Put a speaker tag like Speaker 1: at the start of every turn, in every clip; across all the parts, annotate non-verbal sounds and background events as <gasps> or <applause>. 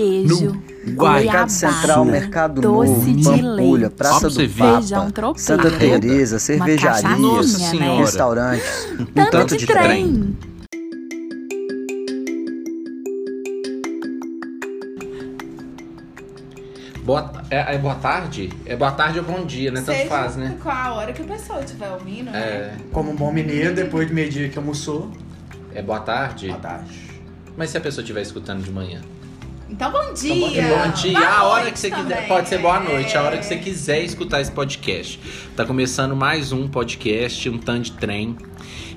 Speaker 1: queijo,
Speaker 2: No Mercado Central, Mercado
Speaker 1: doce
Speaker 2: Novo,
Speaker 1: de
Speaker 2: Pampulha, Praça do. Papa,
Speaker 1: tropeiro,
Speaker 2: Santa Teresa, cervejarias,
Speaker 1: né?
Speaker 2: Restaurantes, <laughs> um
Speaker 1: Tanto,
Speaker 2: tanto
Speaker 1: de,
Speaker 2: de
Speaker 1: trem.
Speaker 3: Boa, ta- é, é boa tarde? É boa tarde ou bom dia, né? Tanto
Speaker 4: Seja
Speaker 3: faz, né?
Speaker 4: qual a hora que a pessoa estiver ouvindo, né?
Speaker 3: É,
Speaker 5: Como um bom mineiro, depois do meio-dia que almoçou,
Speaker 3: é boa tarde.
Speaker 5: boa tarde.
Speaker 3: Mas se a pessoa estiver escutando de manhã?
Speaker 4: Então, bom dia.
Speaker 3: Bom dia,
Speaker 4: Boa
Speaker 3: a hora que você quiser. Pode ser boa noite, a hora que
Speaker 4: É.
Speaker 3: você quiser escutar esse podcast. Tá começando mais um podcast, um tanto de trem.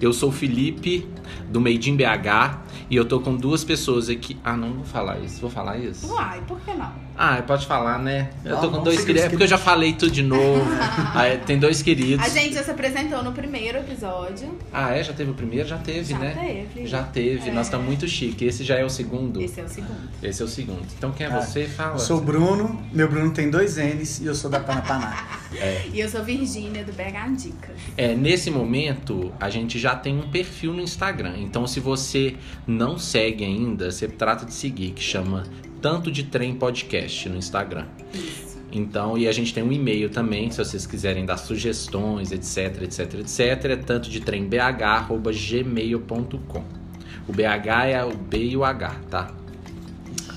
Speaker 3: Eu sou o Felipe, do Made in BH, e eu tô com duas pessoas aqui. Ah, não vou falar isso. Vou falar isso?
Speaker 4: Uai, por que não?
Speaker 3: Ah, pode falar, né? Eu tô com dois queridos.
Speaker 5: os
Speaker 3: É porque eu já falei tudo de novo. <laughs> Ah, é, tem dois queridos.
Speaker 4: A gente já se apresentou no primeiro episódio.
Speaker 3: Ah, é? Já teve o primeiro? Já teve,
Speaker 4: Já
Speaker 3: né?
Speaker 4: teve.
Speaker 3: Já teve.
Speaker 4: É.
Speaker 3: Nós estamos muito chique. Esse já é o segundo.
Speaker 4: Esse é o segundo.
Speaker 3: Esse é o segundo. Então quem é
Speaker 5: Ah,
Speaker 3: você? Fala.
Speaker 5: Eu sou o Bruno, meu Bruno tem dois N's e eu sou da Panapaná. <laughs>
Speaker 4: E eu sou Virgínia, do BH Dicas.
Speaker 3: É, nesse momento, a gente já tem um perfil no Instagram. Então, se você não segue ainda, você trata de seguir, que chama Tanto de Trem Podcast no Instagram.
Speaker 4: Isso.
Speaker 3: Então, e a gente tem um e-mail também, se vocês quiserem dar sugestões, etc, etc, etc, é tanto de trem gmail.com. O BH é o B e o H, tá?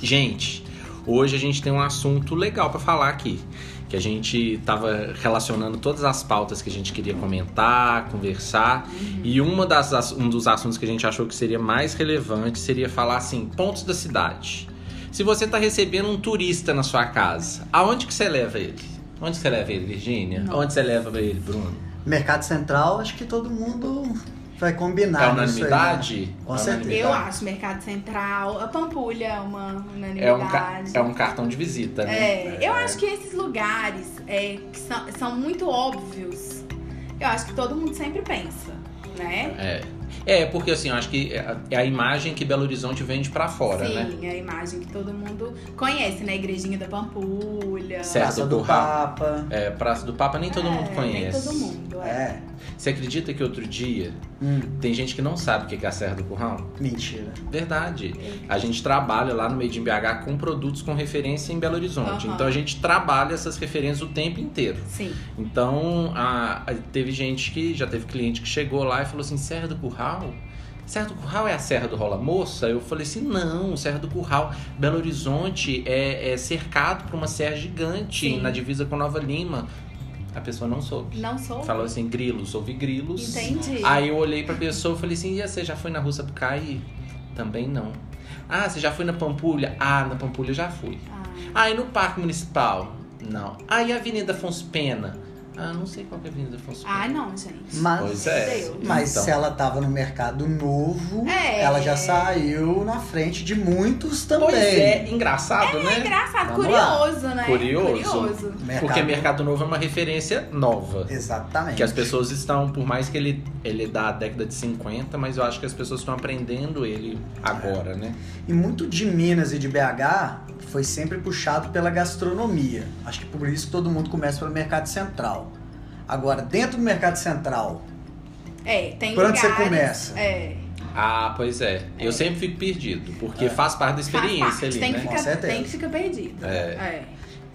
Speaker 3: Gente, hoje a gente tem um assunto legal pra falar aqui. Que a gente tava relacionando todas as pautas que a gente queria comentar, conversar. E uma das, um dos assuntos que a gente achou que seria mais relevante seria falar assim, pontos da cidade. Se você tá recebendo um turista na sua casa, aonde que você leva ele? Onde você leva ele, Virgínia? Onde você leva ele, Bruno?
Speaker 5: Mercado Central, acho que todo mundo vai
Speaker 3: É
Speaker 5: combinar aí, né?
Speaker 3: unanimidade?
Speaker 5: Com
Speaker 3: É
Speaker 5: certeza.
Speaker 3: unanimidade?
Speaker 4: Eu acho Mercado Central, a Pampulha é uma unanimidade.
Speaker 3: É um, ca- é um cartão de visita, né?
Speaker 4: É, eu acho que esses lugares é, que são, são muito óbvios, eu acho que todo mundo sempre pensa, né?
Speaker 3: É. É, porque assim, eu acho que é a- é imagem que Belo Horizonte vende pra fora,
Speaker 4: Sim,
Speaker 3: né?
Speaker 4: é a imagem que todo mundo conhece, né? Igrejinha da Pampulha.
Speaker 3: Certo.
Speaker 5: Praça do
Speaker 3: Curral.
Speaker 5: Papa.
Speaker 3: É, Praça do Papa nem todo
Speaker 4: É,
Speaker 3: mundo conhece.
Speaker 4: Nem todo mundo, é.
Speaker 5: É.
Speaker 3: Você acredita que outro dia
Speaker 5: Hum,
Speaker 3: tem gente que não sabe o que é a Serra do Curral?
Speaker 5: mentira.
Speaker 3: Verdade. A gente trabalha lá no Made in BH com produtos com referência em Belo Horizonte.
Speaker 4: Aham.
Speaker 3: Então a gente trabalha essas referências o tempo inteiro.
Speaker 4: Sim.
Speaker 3: Então, a- a- teve gente que, já teve cliente que chegou lá e falou assim, Serra do Curral? Serra do Curral é a Serra do Rola Moça? Eu falei assim, não, Serra do Curral, Belo Horizonte é, é cercado por uma serra gigante
Speaker 4: Sim.
Speaker 3: na divisa com Nova Lima. A pessoa não soube.
Speaker 4: Não sou.
Speaker 3: Falou assim, grilos, ouvi grilos.
Speaker 4: Entendi.
Speaker 3: Aí eu olhei pra pessoa e falei assim, e você já foi na Rua Sapucaí? Também não. Ah, você já foi na Pampulha? Ah, na Pampulha já fui.
Speaker 4: Ah,
Speaker 3: Ah, e no Parque Municipal? Não. Ah, e a Avenida Afonso Pena? Ah, não sei qual que é a Avenida Afonso Pena.
Speaker 4: Ai, não, gente.
Speaker 5: Mas,
Speaker 3: Pois é.
Speaker 4: Deus.
Speaker 5: mas
Speaker 3: Então.
Speaker 5: se ela tava no mercado novo,
Speaker 4: É.
Speaker 5: ela já saiu na frente de muitos também.
Speaker 3: Pois é, engraçado,
Speaker 4: É
Speaker 3: né?
Speaker 4: engraçado,
Speaker 5: Vamos lá.
Speaker 4: curioso, né?
Speaker 3: Curioso.
Speaker 4: Curioso.
Speaker 5: Mercado-
Speaker 3: Porque Mercado Novo é uma referência nova.
Speaker 5: Exatamente.
Speaker 3: Que as pessoas estão, por mais que ele, ele é da década de 50, mas eu acho que as pessoas estão aprendendo ele agora, né?
Speaker 5: E muito de Minas e de BH foi sempre puxado pela gastronomia. Acho que por isso que todo mundo começa pelo Mercado Central. Agora, dentro do Mercado Central,
Speaker 4: É, tem
Speaker 5: Por onde você começa?
Speaker 4: É.
Speaker 3: Ah, pois é. Eu sempre fico perdido, porque faz parte da experiência
Speaker 4: parte,
Speaker 3: ali,
Speaker 4: tem
Speaker 3: né?
Speaker 4: Que
Speaker 5: Com
Speaker 4: ficar,
Speaker 5: certeza.
Speaker 4: tem que ficar perdido.
Speaker 3: É.
Speaker 4: É.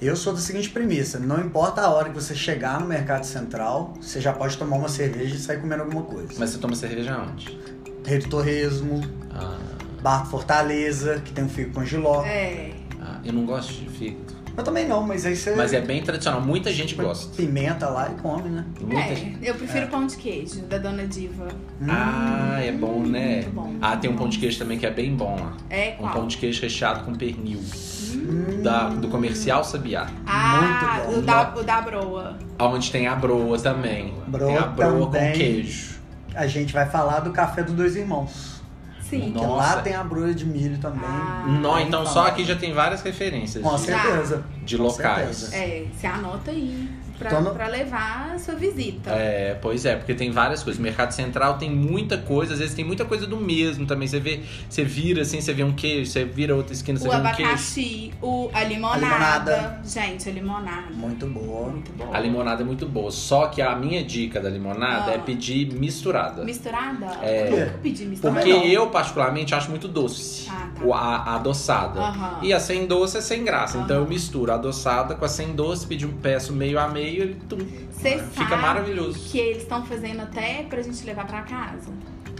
Speaker 5: eu sou da seguinte premissa: não importa a hora que você chegar no Mercado Central, você já pode tomar uma cerveja e sair comendo alguma coisa.
Speaker 3: Mas você toma cerveja onde?
Speaker 5: Rei do Torresmo,
Speaker 3: Ah,
Speaker 5: Bar Fortaleza, que tem um figo com giló.
Speaker 4: É.
Speaker 3: ah, eu não gosto de fígado.
Speaker 5: Eu também não, mas aí você
Speaker 3: Mas é bem tradicional, muita gente
Speaker 5: põe
Speaker 3: gosta.
Speaker 5: pimenta lá e come, né?
Speaker 3: Muita
Speaker 4: É,
Speaker 3: gente.
Speaker 4: eu prefiro pão de queijo da Dona Diva.
Speaker 3: Ah, é bom, né?
Speaker 4: Muito bom.
Speaker 3: Ah, tem um pão de queijo também que é bem bom lá.
Speaker 4: É
Speaker 3: Um
Speaker 4: qual?
Speaker 3: pão de queijo recheado com pernil.
Speaker 5: Hum,
Speaker 3: Da, do comercial Sabiá.
Speaker 4: Ah,
Speaker 5: Muito bom.
Speaker 4: o da, o da broa.
Speaker 3: Onde tem a broa também.
Speaker 5: Broa
Speaker 3: tem a broa
Speaker 5: também.
Speaker 3: com queijo.
Speaker 5: A gente vai falar do café dos dois irmãos.
Speaker 4: Sim.
Speaker 5: Que
Speaker 3: Nossa.
Speaker 5: lá tem a broa de milho também.
Speaker 4: Ah.
Speaker 5: Bem
Speaker 3: então só aqui já tem várias referências
Speaker 5: Com
Speaker 3: de,
Speaker 5: certeza.
Speaker 3: de
Speaker 5: com
Speaker 3: locais.
Speaker 5: certeza.
Speaker 4: É, você anota aí. Pra,
Speaker 5: Então não-
Speaker 4: levar a sua visita.
Speaker 3: É, pois é, porque tem várias coisas. O mercado central tem muita coisa, às vezes tem muita coisa do mesmo também. Você vê, você vira assim, você vê um queijo, você vira outra esquina, você
Speaker 4: O
Speaker 3: vê um queijo.
Speaker 4: abacaxi, o, a limonada. Gente, a limonada.
Speaker 5: Muito boa.
Speaker 4: Muito bom.
Speaker 3: A limonada é muito boa. Só que a minha dica da limonada
Speaker 4: Ah.
Speaker 3: é pedir misturada.
Speaker 4: Misturada?
Speaker 3: É.
Speaker 4: Eu nunca pedi misturada.
Speaker 3: Porque
Speaker 5: não.
Speaker 3: eu, particularmente, acho muito doce.
Speaker 4: Ah, tá.
Speaker 3: A, a adoçada. E a sem doce é sem graça. Então eu misturo a adoçada com a sem doce, peço, peço meio a meio e tum,
Speaker 4: Você
Speaker 3: fica maravilhoso.
Speaker 4: que eles estão fazendo até pra gente levar pra casa.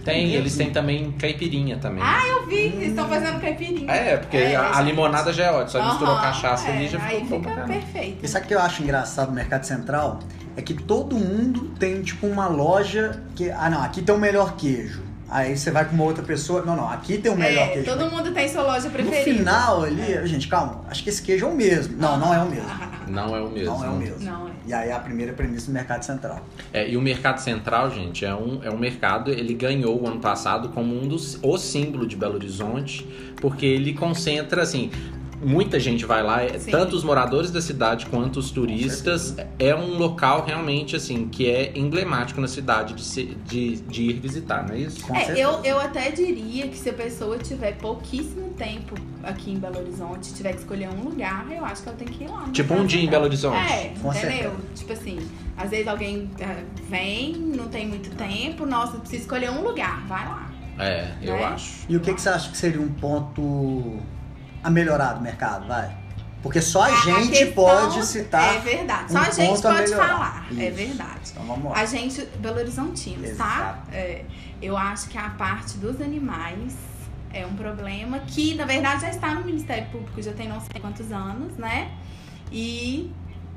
Speaker 3: Tem,
Speaker 5: mesmo?
Speaker 3: eles têm também caipirinha também.
Speaker 4: Ah, eu vi, eles estão fazendo caipirinha.
Speaker 3: É, porque
Speaker 4: É,
Speaker 3: a, a
Speaker 4: gente.
Speaker 3: limonada já é ótima. Só
Speaker 4: Aham,
Speaker 3: misturou cachaça
Speaker 4: é,
Speaker 3: ali já
Speaker 4: Aí
Speaker 3: ficou bom
Speaker 4: fica perfeito.
Speaker 5: E sabe o que eu acho engraçado no Mercado Central? É que todo mundo tem, tipo, uma loja que. Ah, não, aqui tem o melhor queijo. Aí você vai com uma outra pessoa. Não, não, aqui tem o melhor
Speaker 4: É,
Speaker 5: queijo.
Speaker 4: todo mundo tem sua loja
Speaker 5: No
Speaker 4: preferida.
Speaker 5: final ali, gente, calma, acho que esse queijo é o mesmo. Não, não é o mesmo. <laughs>
Speaker 3: Não é o mesmo.
Speaker 5: Não é o mesmo.
Speaker 4: Não, é.
Speaker 5: E aí é a primeira premissa do Mercado Central.
Speaker 3: É, e o mercado central, gente, é um, é um mercado, ele ganhou o ano passado como um dos o símbolo de Belo Horizonte, porque ele concentra assim, muita gente vai lá, é,
Speaker 4: Sim.
Speaker 3: tanto os moradores da cidade quanto os turistas. É um local realmente assim que é emblemático na cidade de, se- de, de ir visitar, não é isso?
Speaker 5: Com
Speaker 4: É,
Speaker 5: certeza.
Speaker 4: eu, eu até diria que se a pessoa tiver pouquíssimo tempo aqui em Belo Horizonte, tiver que escolher um lugar, eu acho que ela tem que ir lá.
Speaker 3: Tipo um dia em. Belo Horizonte.
Speaker 4: É,
Speaker 5: Com
Speaker 4: entendeu?
Speaker 5: certeza.
Speaker 4: Tipo assim, às vezes alguém eh, vem, não tem muito tempo, nossa, precisa escolher um lugar, vai lá.
Speaker 3: É, eu
Speaker 4: Né?
Speaker 3: acho.
Speaker 5: E o que, que você acha que seria um ponto a melhorar do mercado, vai? Porque só a, gente
Speaker 4: questão
Speaker 5: pode citar.
Speaker 4: É verdade.
Speaker 5: um
Speaker 4: Só a gente
Speaker 5: ponto a
Speaker 4: pode
Speaker 5: melhorar.
Speaker 4: falar. É
Speaker 5: Isso.
Speaker 4: verdade.
Speaker 5: Então vamos lá.
Speaker 4: A gente, Belo Horizontinos, tá? É, eu acho que a parte dos animais é um problema que, na verdade, já está no Ministério Público já tem não sei quantos anos, né? E,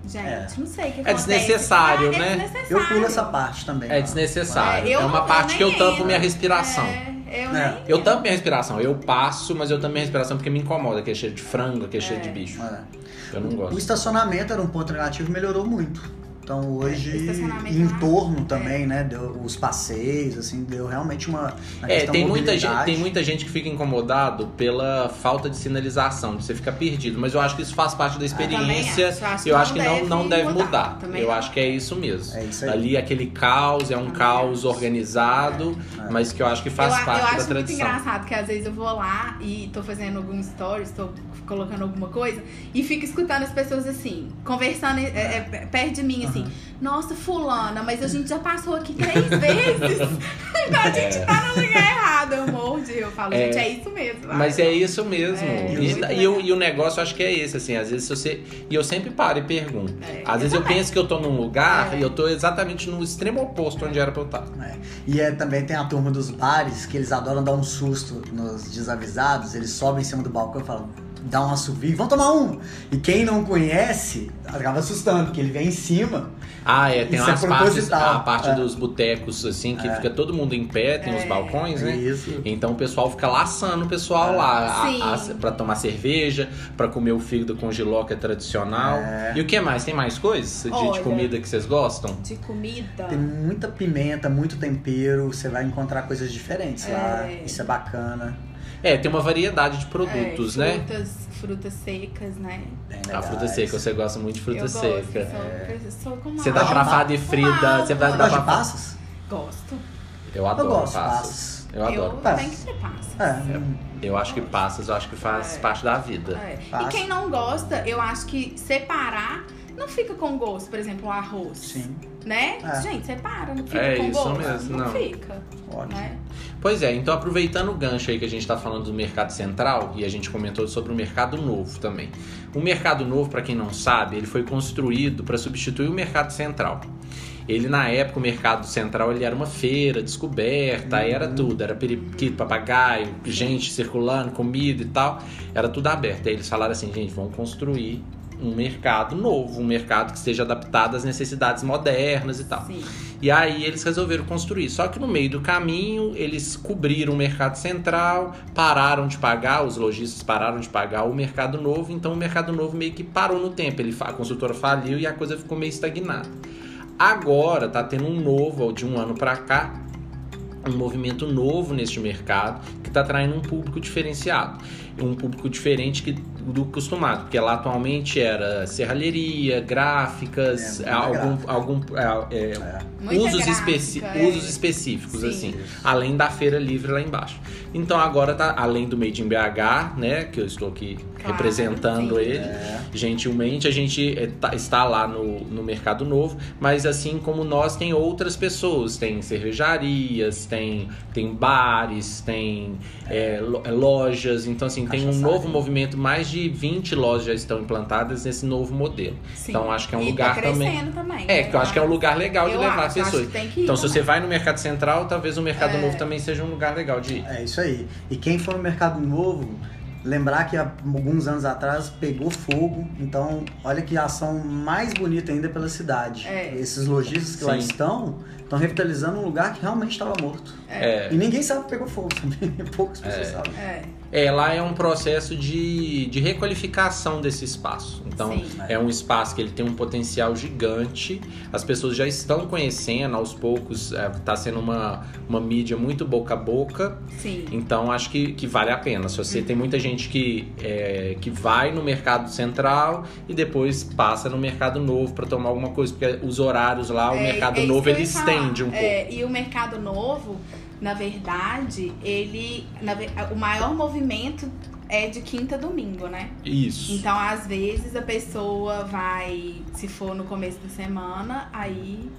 Speaker 4: gente,
Speaker 5: É.
Speaker 4: não sei o que
Speaker 3: É
Speaker 4: acontece.
Speaker 3: desnecessário,
Speaker 4: Ah, é
Speaker 3: né?
Speaker 4: desnecessário.
Speaker 5: Eu pulo essa parte também.
Speaker 3: É desnecessário.
Speaker 4: É,
Speaker 3: É uma parte que eu tampo minha respiração.
Speaker 4: É, eu
Speaker 5: É.
Speaker 4: nem
Speaker 3: Eu tampo minha respiração. Eu passo, mas eu tampo minha respiração porque me incomoda aquele cheiro de frango, aquele cheiro de
Speaker 4: É.
Speaker 3: bicho.
Speaker 5: É.
Speaker 3: Eu não
Speaker 5: O
Speaker 3: gosto.
Speaker 5: estacionamento era um ponto negativo e melhorou muito. Então hoje,
Speaker 4: É, estacionamento
Speaker 5: e em torno
Speaker 4: é.
Speaker 5: também, né? Deu, os passeios, assim, deu realmente uma.
Speaker 3: É, tem muita, gente, tem muita gente que fica incomodado pela falta de sinalização, de você ficar perdido. Mas eu acho que isso faz parte da experiência.
Speaker 4: acho. Acho
Speaker 3: eu acho que não,
Speaker 4: deve
Speaker 3: não deve
Speaker 4: mudar.
Speaker 3: mudar. Eu
Speaker 4: não.
Speaker 3: acho que é isso mesmo.
Speaker 5: É isso aí.
Speaker 3: Ali aquele caos, é um
Speaker 4: Também
Speaker 3: caos
Speaker 4: acho.
Speaker 3: organizado,
Speaker 5: É.
Speaker 3: mas que eu acho que faz
Speaker 4: eu, a-
Speaker 3: parte
Speaker 4: eu
Speaker 3: da
Speaker 4: acho muito
Speaker 3: tradição.
Speaker 4: engraçado que às vezes eu vou lá e tô fazendo algum stories, tô colocando alguma coisa e fico escutando as pessoas assim, conversando é, é, perto de mim, assim, nossa, fulana, mas a gente já passou aqui três <laughs> vezes. então a gente tá no lugar errado. Eu morro de eu falo,
Speaker 3: É.
Speaker 4: gente, é isso mesmo.
Speaker 3: Mas é isso mesmo.
Speaker 4: É,
Speaker 3: e, e o, e o negócio acho que é esse, assim, às vezes você. E eu sempre paro e pergunto.
Speaker 4: É,
Speaker 3: às
Speaker 4: eu
Speaker 3: vezes eu penso que eu tô num lugar
Speaker 4: É.
Speaker 3: e eu tô exatamente no extremo oposto onde era pra eu estar.
Speaker 5: É. E é, também tem a turma dos bares que eles adoram dar um susto nos desavisados. Eles sobem em cima do balcão e falam, dá um assovio, vão tomar um. E quem não conhece acaba assustando, porque ele vem em cima.
Speaker 3: Ah, é, tem
Speaker 5: é
Speaker 3: umas partes,
Speaker 5: proposital.
Speaker 3: a parte
Speaker 5: É.
Speaker 3: dos botecos, assim, que
Speaker 5: É.
Speaker 3: fica todo mundo em pé, tem os
Speaker 4: É.
Speaker 3: balcões,
Speaker 5: É
Speaker 3: né?
Speaker 5: isso.
Speaker 3: Então o pessoal fica laçando o pessoal
Speaker 5: É.
Speaker 3: lá, a,
Speaker 4: Sim.
Speaker 3: a, pra tomar cerveja, pra comer o fígado com giló, que é tradicional.
Speaker 5: É.
Speaker 3: E o que mais? Tem mais coisas de, de comida que vocês gostam?
Speaker 4: De comida.
Speaker 5: Tem muita pimenta, muito tempero, você vai encontrar coisas diferentes lá.
Speaker 4: É.
Speaker 5: Isso é bacana.
Speaker 3: É, tem uma variedade de produtos,
Speaker 4: é,
Speaker 3: né?
Speaker 4: frutas, frutas secas, né?
Speaker 5: Bem
Speaker 3: A
Speaker 5: legais.
Speaker 3: fruta seca, você gosta muito de fruta
Speaker 4: eu
Speaker 3: seca.
Speaker 4: Gosto, sou, sou como
Speaker 3: Você dá pra fada e
Speaker 4: Uma
Speaker 3: frita, você vai dar
Speaker 5: Gosta de
Speaker 3: pra
Speaker 5: passas?
Speaker 4: Gosto.
Speaker 3: Eu adoro
Speaker 5: Eu gosto
Speaker 3: passas.
Speaker 5: passas.
Speaker 3: Eu adoro
Speaker 4: eu
Speaker 3: passas.
Speaker 4: tenho que ter passas.
Speaker 5: É,
Speaker 3: Eu acho que passas, eu acho que faz
Speaker 4: É.
Speaker 3: parte da vida.
Speaker 4: É. E quem não gosta, eu acho que separar não fica com gosto. Por exemplo, o arroz.
Speaker 5: sim,
Speaker 4: Né?
Speaker 5: É.
Speaker 4: Gente, separa, não fica
Speaker 3: É
Speaker 4: com
Speaker 3: isso mesmo, não.
Speaker 4: fica.
Speaker 5: ótimo.
Speaker 4: Né?
Speaker 3: Pois é, então aproveitando o gancho aí que a gente tá falando do mercado central e a gente comentou sobre o mercado novo também. O mercado novo, para quem não sabe, ele foi construído para substituir o mercado central. Ele na época o mercado central ele era uma feira descoberta, aí era tudo, era periquito, papagaio, gente circulando, comida e tal, era tudo aberto. Aí eles falaram assim, gente, vamos construir um mercado novo, um mercado que esteja adaptado às necessidades modernas e tal.
Speaker 4: Sim.
Speaker 3: E aí eles resolveram construir. Só que no meio do caminho, eles cobriram o mercado central, pararam de pagar, os lojistas pararam de pagar o mercado novo, então o mercado novo meio que parou no tempo. Ele, a consultora faliu e a coisa ficou meio estagnada. Agora tá tendo um novo, de um ano pra cá, um movimento novo neste mercado que está atraindo um público diferenciado. Um público diferente que do costumado, porque lá atualmente era serralheria, gráficas,
Speaker 5: É,
Speaker 3: algum,
Speaker 5: gráfica.
Speaker 3: algum é, é,
Speaker 5: É.
Speaker 3: Usos,
Speaker 4: gráfica,
Speaker 3: especi-
Speaker 4: é.
Speaker 3: usos específicos,
Speaker 4: Sim.
Speaker 3: assim, além da feira livre lá embaixo. Então agora tá, além do Made in BH, né, que eu estou aqui
Speaker 4: Claro,
Speaker 3: representando
Speaker 4: sim.
Speaker 3: ele,
Speaker 5: É.
Speaker 3: gentilmente, a gente é, tá- está lá no, no Mercado Novo, mas assim como nós, tem outras pessoas, tem cervejarias, tem, tem bares, tem lo- lojas, então assim, tem um
Speaker 5: Cachaçaria.
Speaker 3: novo movimento, mais de 20 lojas já estão implantadas nesse novo modelo.
Speaker 4: Sim.
Speaker 3: Então acho que é um
Speaker 4: E
Speaker 3: lugar
Speaker 4: tá
Speaker 3: também.
Speaker 4: também.
Speaker 3: É,
Speaker 4: né?
Speaker 3: que eu acho que é um lugar legal de
Speaker 4: Eu
Speaker 3: levar
Speaker 4: acho, acho
Speaker 3: pessoas.
Speaker 4: que tem que ir
Speaker 3: Então, se
Speaker 4: também.
Speaker 3: você vai no Mercado Central, talvez o Mercado
Speaker 4: É.
Speaker 3: Novo também seja um lugar legal de ir.
Speaker 5: É isso aí. E quem for no Mercado Novo, lembrar que há alguns anos atrás pegou fogo. Então, olha que ação mais bonita ainda pela cidade.
Speaker 4: É.
Speaker 5: Esses lojistas que lá
Speaker 3: Sim.
Speaker 5: estão, estão revitalizando um lugar que realmente estava morto.
Speaker 3: É.
Speaker 5: E ninguém sabe que pegou fogo também. <laughs> Poucas pessoas
Speaker 3: É.
Speaker 5: sabem.
Speaker 4: É,
Speaker 3: É, lá é um processo de, de requalificação desse espaço. Então,
Speaker 4: Sim.
Speaker 3: é um espaço que ele tem um potencial gigante. As pessoas já estão conhecendo, aos poucos, está sendo uma, uma mídia muito boca a boca.
Speaker 4: sim.
Speaker 3: Então, acho que, que vale a pena. Se você tem muita gente que, é, que vai no mercado central e depois passa no mercado novo para tomar alguma coisa, porque os horários lá, o
Speaker 4: É,
Speaker 3: mercado
Speaker 4: é
Speaker 3: novo, ele estende um pouco.
Speaker 4: É, e o mercado novo, na verdade, ele. na o maior movimento é de quinta a domingo, né?
Speaker 3: Isso.
Speaker 4: Então, às vezes, a pessoa vai, se for no começo da semana, aí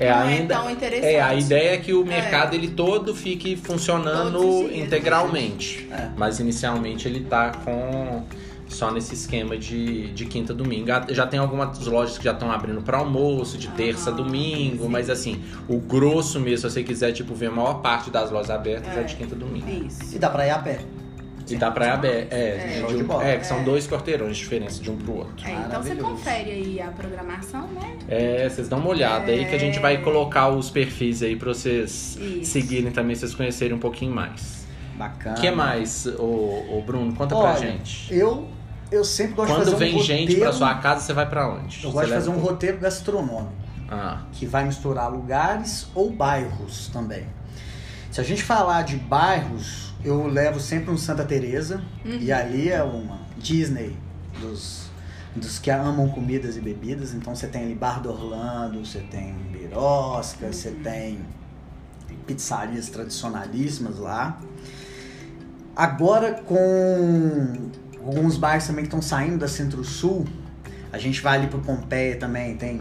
Speaker 3: É,
Speaker 4: não
Speaker 3: ainda,
Speaker 4: é tão interessante.
Speaker 3: É, a ideia é que o mercado ele todo fique funcionando
Speaker 4: dias,
Speaker 3: integralmente.
Speaker 5: É.
Speaker 3: Mas inicialmente ele tá com só nesse esquema de, de quinta a domingo. Ah, Já tem algumas lojas que já estão abrindo para almoço, de terça a
Speaker 4: Aham,
Speaker 3: domingo,
Speaker 4: sim.
Speaker 3: mas assim, o grosso mesmo, se você quiser tipo ver a maior parte das lojas abertas é,
Speaker 4: É.
Speaker 3: de quinta a domingo.
Speaker 4: Isso.
Speaker 5: E dá pra ir a pé.
Speaker 3: E dá pra ir aberto. É,
Speaker 4: É.
Speaker 3: de um- é, que são
Speaker 4: É.
Speaker 3: dois quarteirões de diferença de um pro outro.
Speaker 4: É, então você confere aí a programação, né?
Speaker 3: É, vocês dão uma olhada aí que a gente
Speaker 4: É.
Speaker 3: vai colocar os perfis aí pra vocês
Speaker 4: Isso.
Speaker 3: seguirem também, vocês conhecerem um pouquinho mais.
Speaker 5: Bacana.
Speaker 3: O que mais, ô, ô Bruno? Conta pra
Speaker 5: Olha,
Speaker 3: gente.
Speaker 5: Eu, eu sempre gosto de
Speaker 3: Quando
Speaker 5: fazer um
Speaker 3: vem
Speaker 5: roteiro.
Speaker 3: gente pra sua casa, você vai pra onde?
Speaker 5: Eu
Speaker 3: Você
Speaker 5: gosto de fazer um
Speaker 3: pro-
Speaker 5: roteiro gastronômico.
Speaker 3: Ah,
Speaker 5: que vai misturar lugares ou bairros também. Se a gente falar de bairros, eu levo sempre um Santa Teresa
Speaker 4: Uhum.
Speaker 5: e ali é uma Disney dos, dos que amam comidas e bebidas. Então você tem ali Bar do Orlando, você tem Birosca, você tem pizzarias tradicionalíssimas lá. Agora com alguns bairros também que estão saindo da Centro-Sul, a gente vai ali pro Pompeia também, tem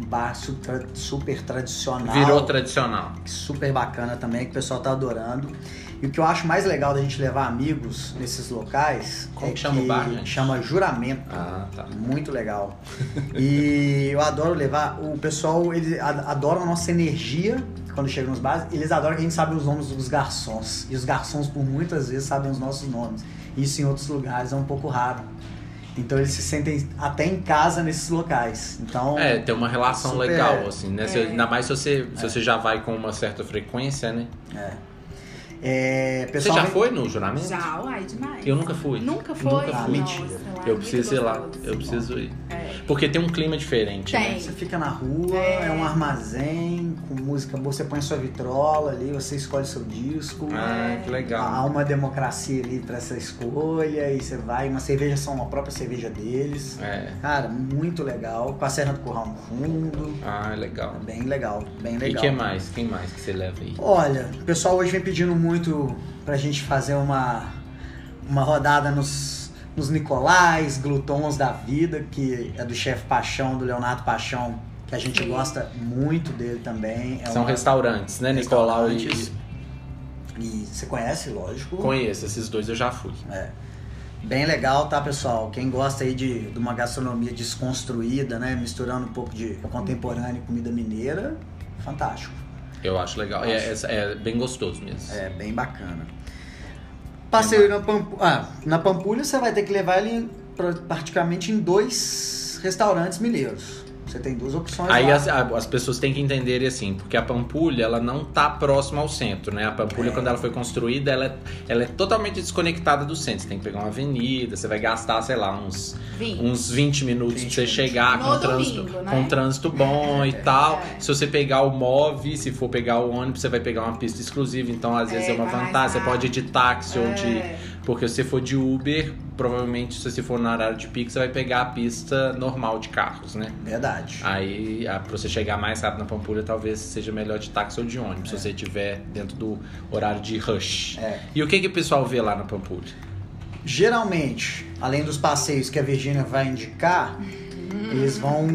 Speaker 5: um bar su- tra- super tradicional.
Speaker 3: virou tradicional.
Speaker 5: super bacana também, que o pessoal tá adorando. E o que eu acho mais legal da gente levar amigos nesses locais
Speaker 3: Como
Speaker 5: é
Speaker 3: que chama o bar, gente?
Speaker 5: chama Juramento.
Speaker 3: Ah, tá.
Speaker 5: Muito legal. <laughs> E eu adoro levar. O pessoal, eles adoram a nossa energia quando chega nos bares. Eles adoram que a gente sabe os nomes dos garçons. E os garçons, por muitas vezes, sabem os nossos nomes. Isso em outros lugares é um pouco raro. Então eles se sentem até em casa nesses locais. Então.
Speaker 3: É, tem uma relação
Speaker 5: Super-
Speaker 3: legal, assim, né? Se-
Speaker 4: É.
Speaker 3: Ainda mais se você, se você já vai com uma certa frequência, né?
Speaker 5: É,
Speaker 3: Você
Speaker 5: pessoal,
Speaker 3: já foi no juramento?
Speaker 4: Já, uai, demais.
Speaker 3: Eu nunca fui.
Speaker 4: Nunca foi?
Speaker 3: Nunca
Speaker 5: fui.
Speaker 4: Nossa,
Speaker 5: Mentira.
Speaker 4: é
Speaker 3: Eu preciso ir lá. Eu preciso ir.
Speaker 4: É.
Speaker 3: Porque tem um clima diferente,
Speaker 4: Tem.
Speaker 3: né?
Speaker 5: Você fica na rua,
Speaker 4: É.
Speaker 5: é. um armazém com música boa, você põe sua vitrola ali, você escolhe seu disco.
Speaker 3: Ah, que
Speaker 5: Há
Speaker 3: legal.
Speaker 5: uma democracia ali pra essa escolha e você vai, uma cerveja são a própria cerveja deles.
Speaker 3: É.
Speaker 5: Cara, muito legal, com a Serra do Curral no fundo.
Speaker 3: Ah, é legal.
Speaker 5: Bem legal, bem
Speaker 3: E
Speaker 5: legal.
Speaker 3: que mais? Quem mais que você leva aí?
Speaker 5: Olha, o pessoal hoje vem pedindo muito pra gente fazer uma, uma rodada nos, nos Nicolais, Glutons da Vida, que é do chefe Paixão, do Leonardo Paixão, que a gente
Speaker 4: Sim.
Speaker 5: gosta muito dele também. É
Speaker 3: São
Speaker 5: uma-
Speaker 3: restaurantes, né? Nicolau e...
Speaker 5: E você conhece, lógico.
Speaker 3: Conheço, esses dois eu já fui.
Speaker 5: É. Bem legal, tá, pessoal? Quem gosta aí de, de uma gastronomia desconstruída, né? Misturando um pouco de contemporâneo e comida mineira, fantástico.
Speaker 3: Eu acho legal. É, é- é bem gostoso mesmo.
Speaker 5: É bem bacana. Passeio na, Pampu... ah, na Pampulha, você vai ter que levar ele pra- praticamente em dois restaurantes mineiros. Você tem duas opções
Speaker 3: Aí as, as pessoas têm que entenderem assim, porque a Pampulha, ela não tá próxima ao centro, né? A Pampulha,
Speaker 5: É.
Speaker 3: quando ela foi construída, ela, é- ela é totalmente desconectada do centro. Você tem que pegar uma avenida, você vai gastar, sei lá, uns,
Speaker 4: Vim.
Speaker 3: uns 20 minutos
Speaker 5: 20
Speaker 3: pra você chegar
Speaker 4: No
Speaker 3: com trânsito,
Speaker 4: domingo, né?
Speaker 3: com trânsito bom e tal.
Speaker 4: É.
Speaker 3: Se você pegar o MOV, se for pegar o ônibus, você vai pegar uma pista exclusiva, então às vezes
Speaker 4: É,
Speaker 3: é, uma vantagem. Você pode ir de táxi ou de
Speaker 4: É.
Speaker 3: Porque se você for de Uber, provavelmente se você for no horário de pico, você vai pegar a pista normal de carros, né?
Speaker 5: Verdade.
Speaker 3: Aí, a- pra você chegar mais rápido na Pampulha, talvez seja melhor de táxi ou de ônibus, se você estiver dentro do horário de rush.
Speaker 5: É.
Speaker 3: E o que, que o pessoal vê lá na Pampulha?
Speaker 5: Geralmente, além dos passeios que a Virgínia vai indicar, eles vão.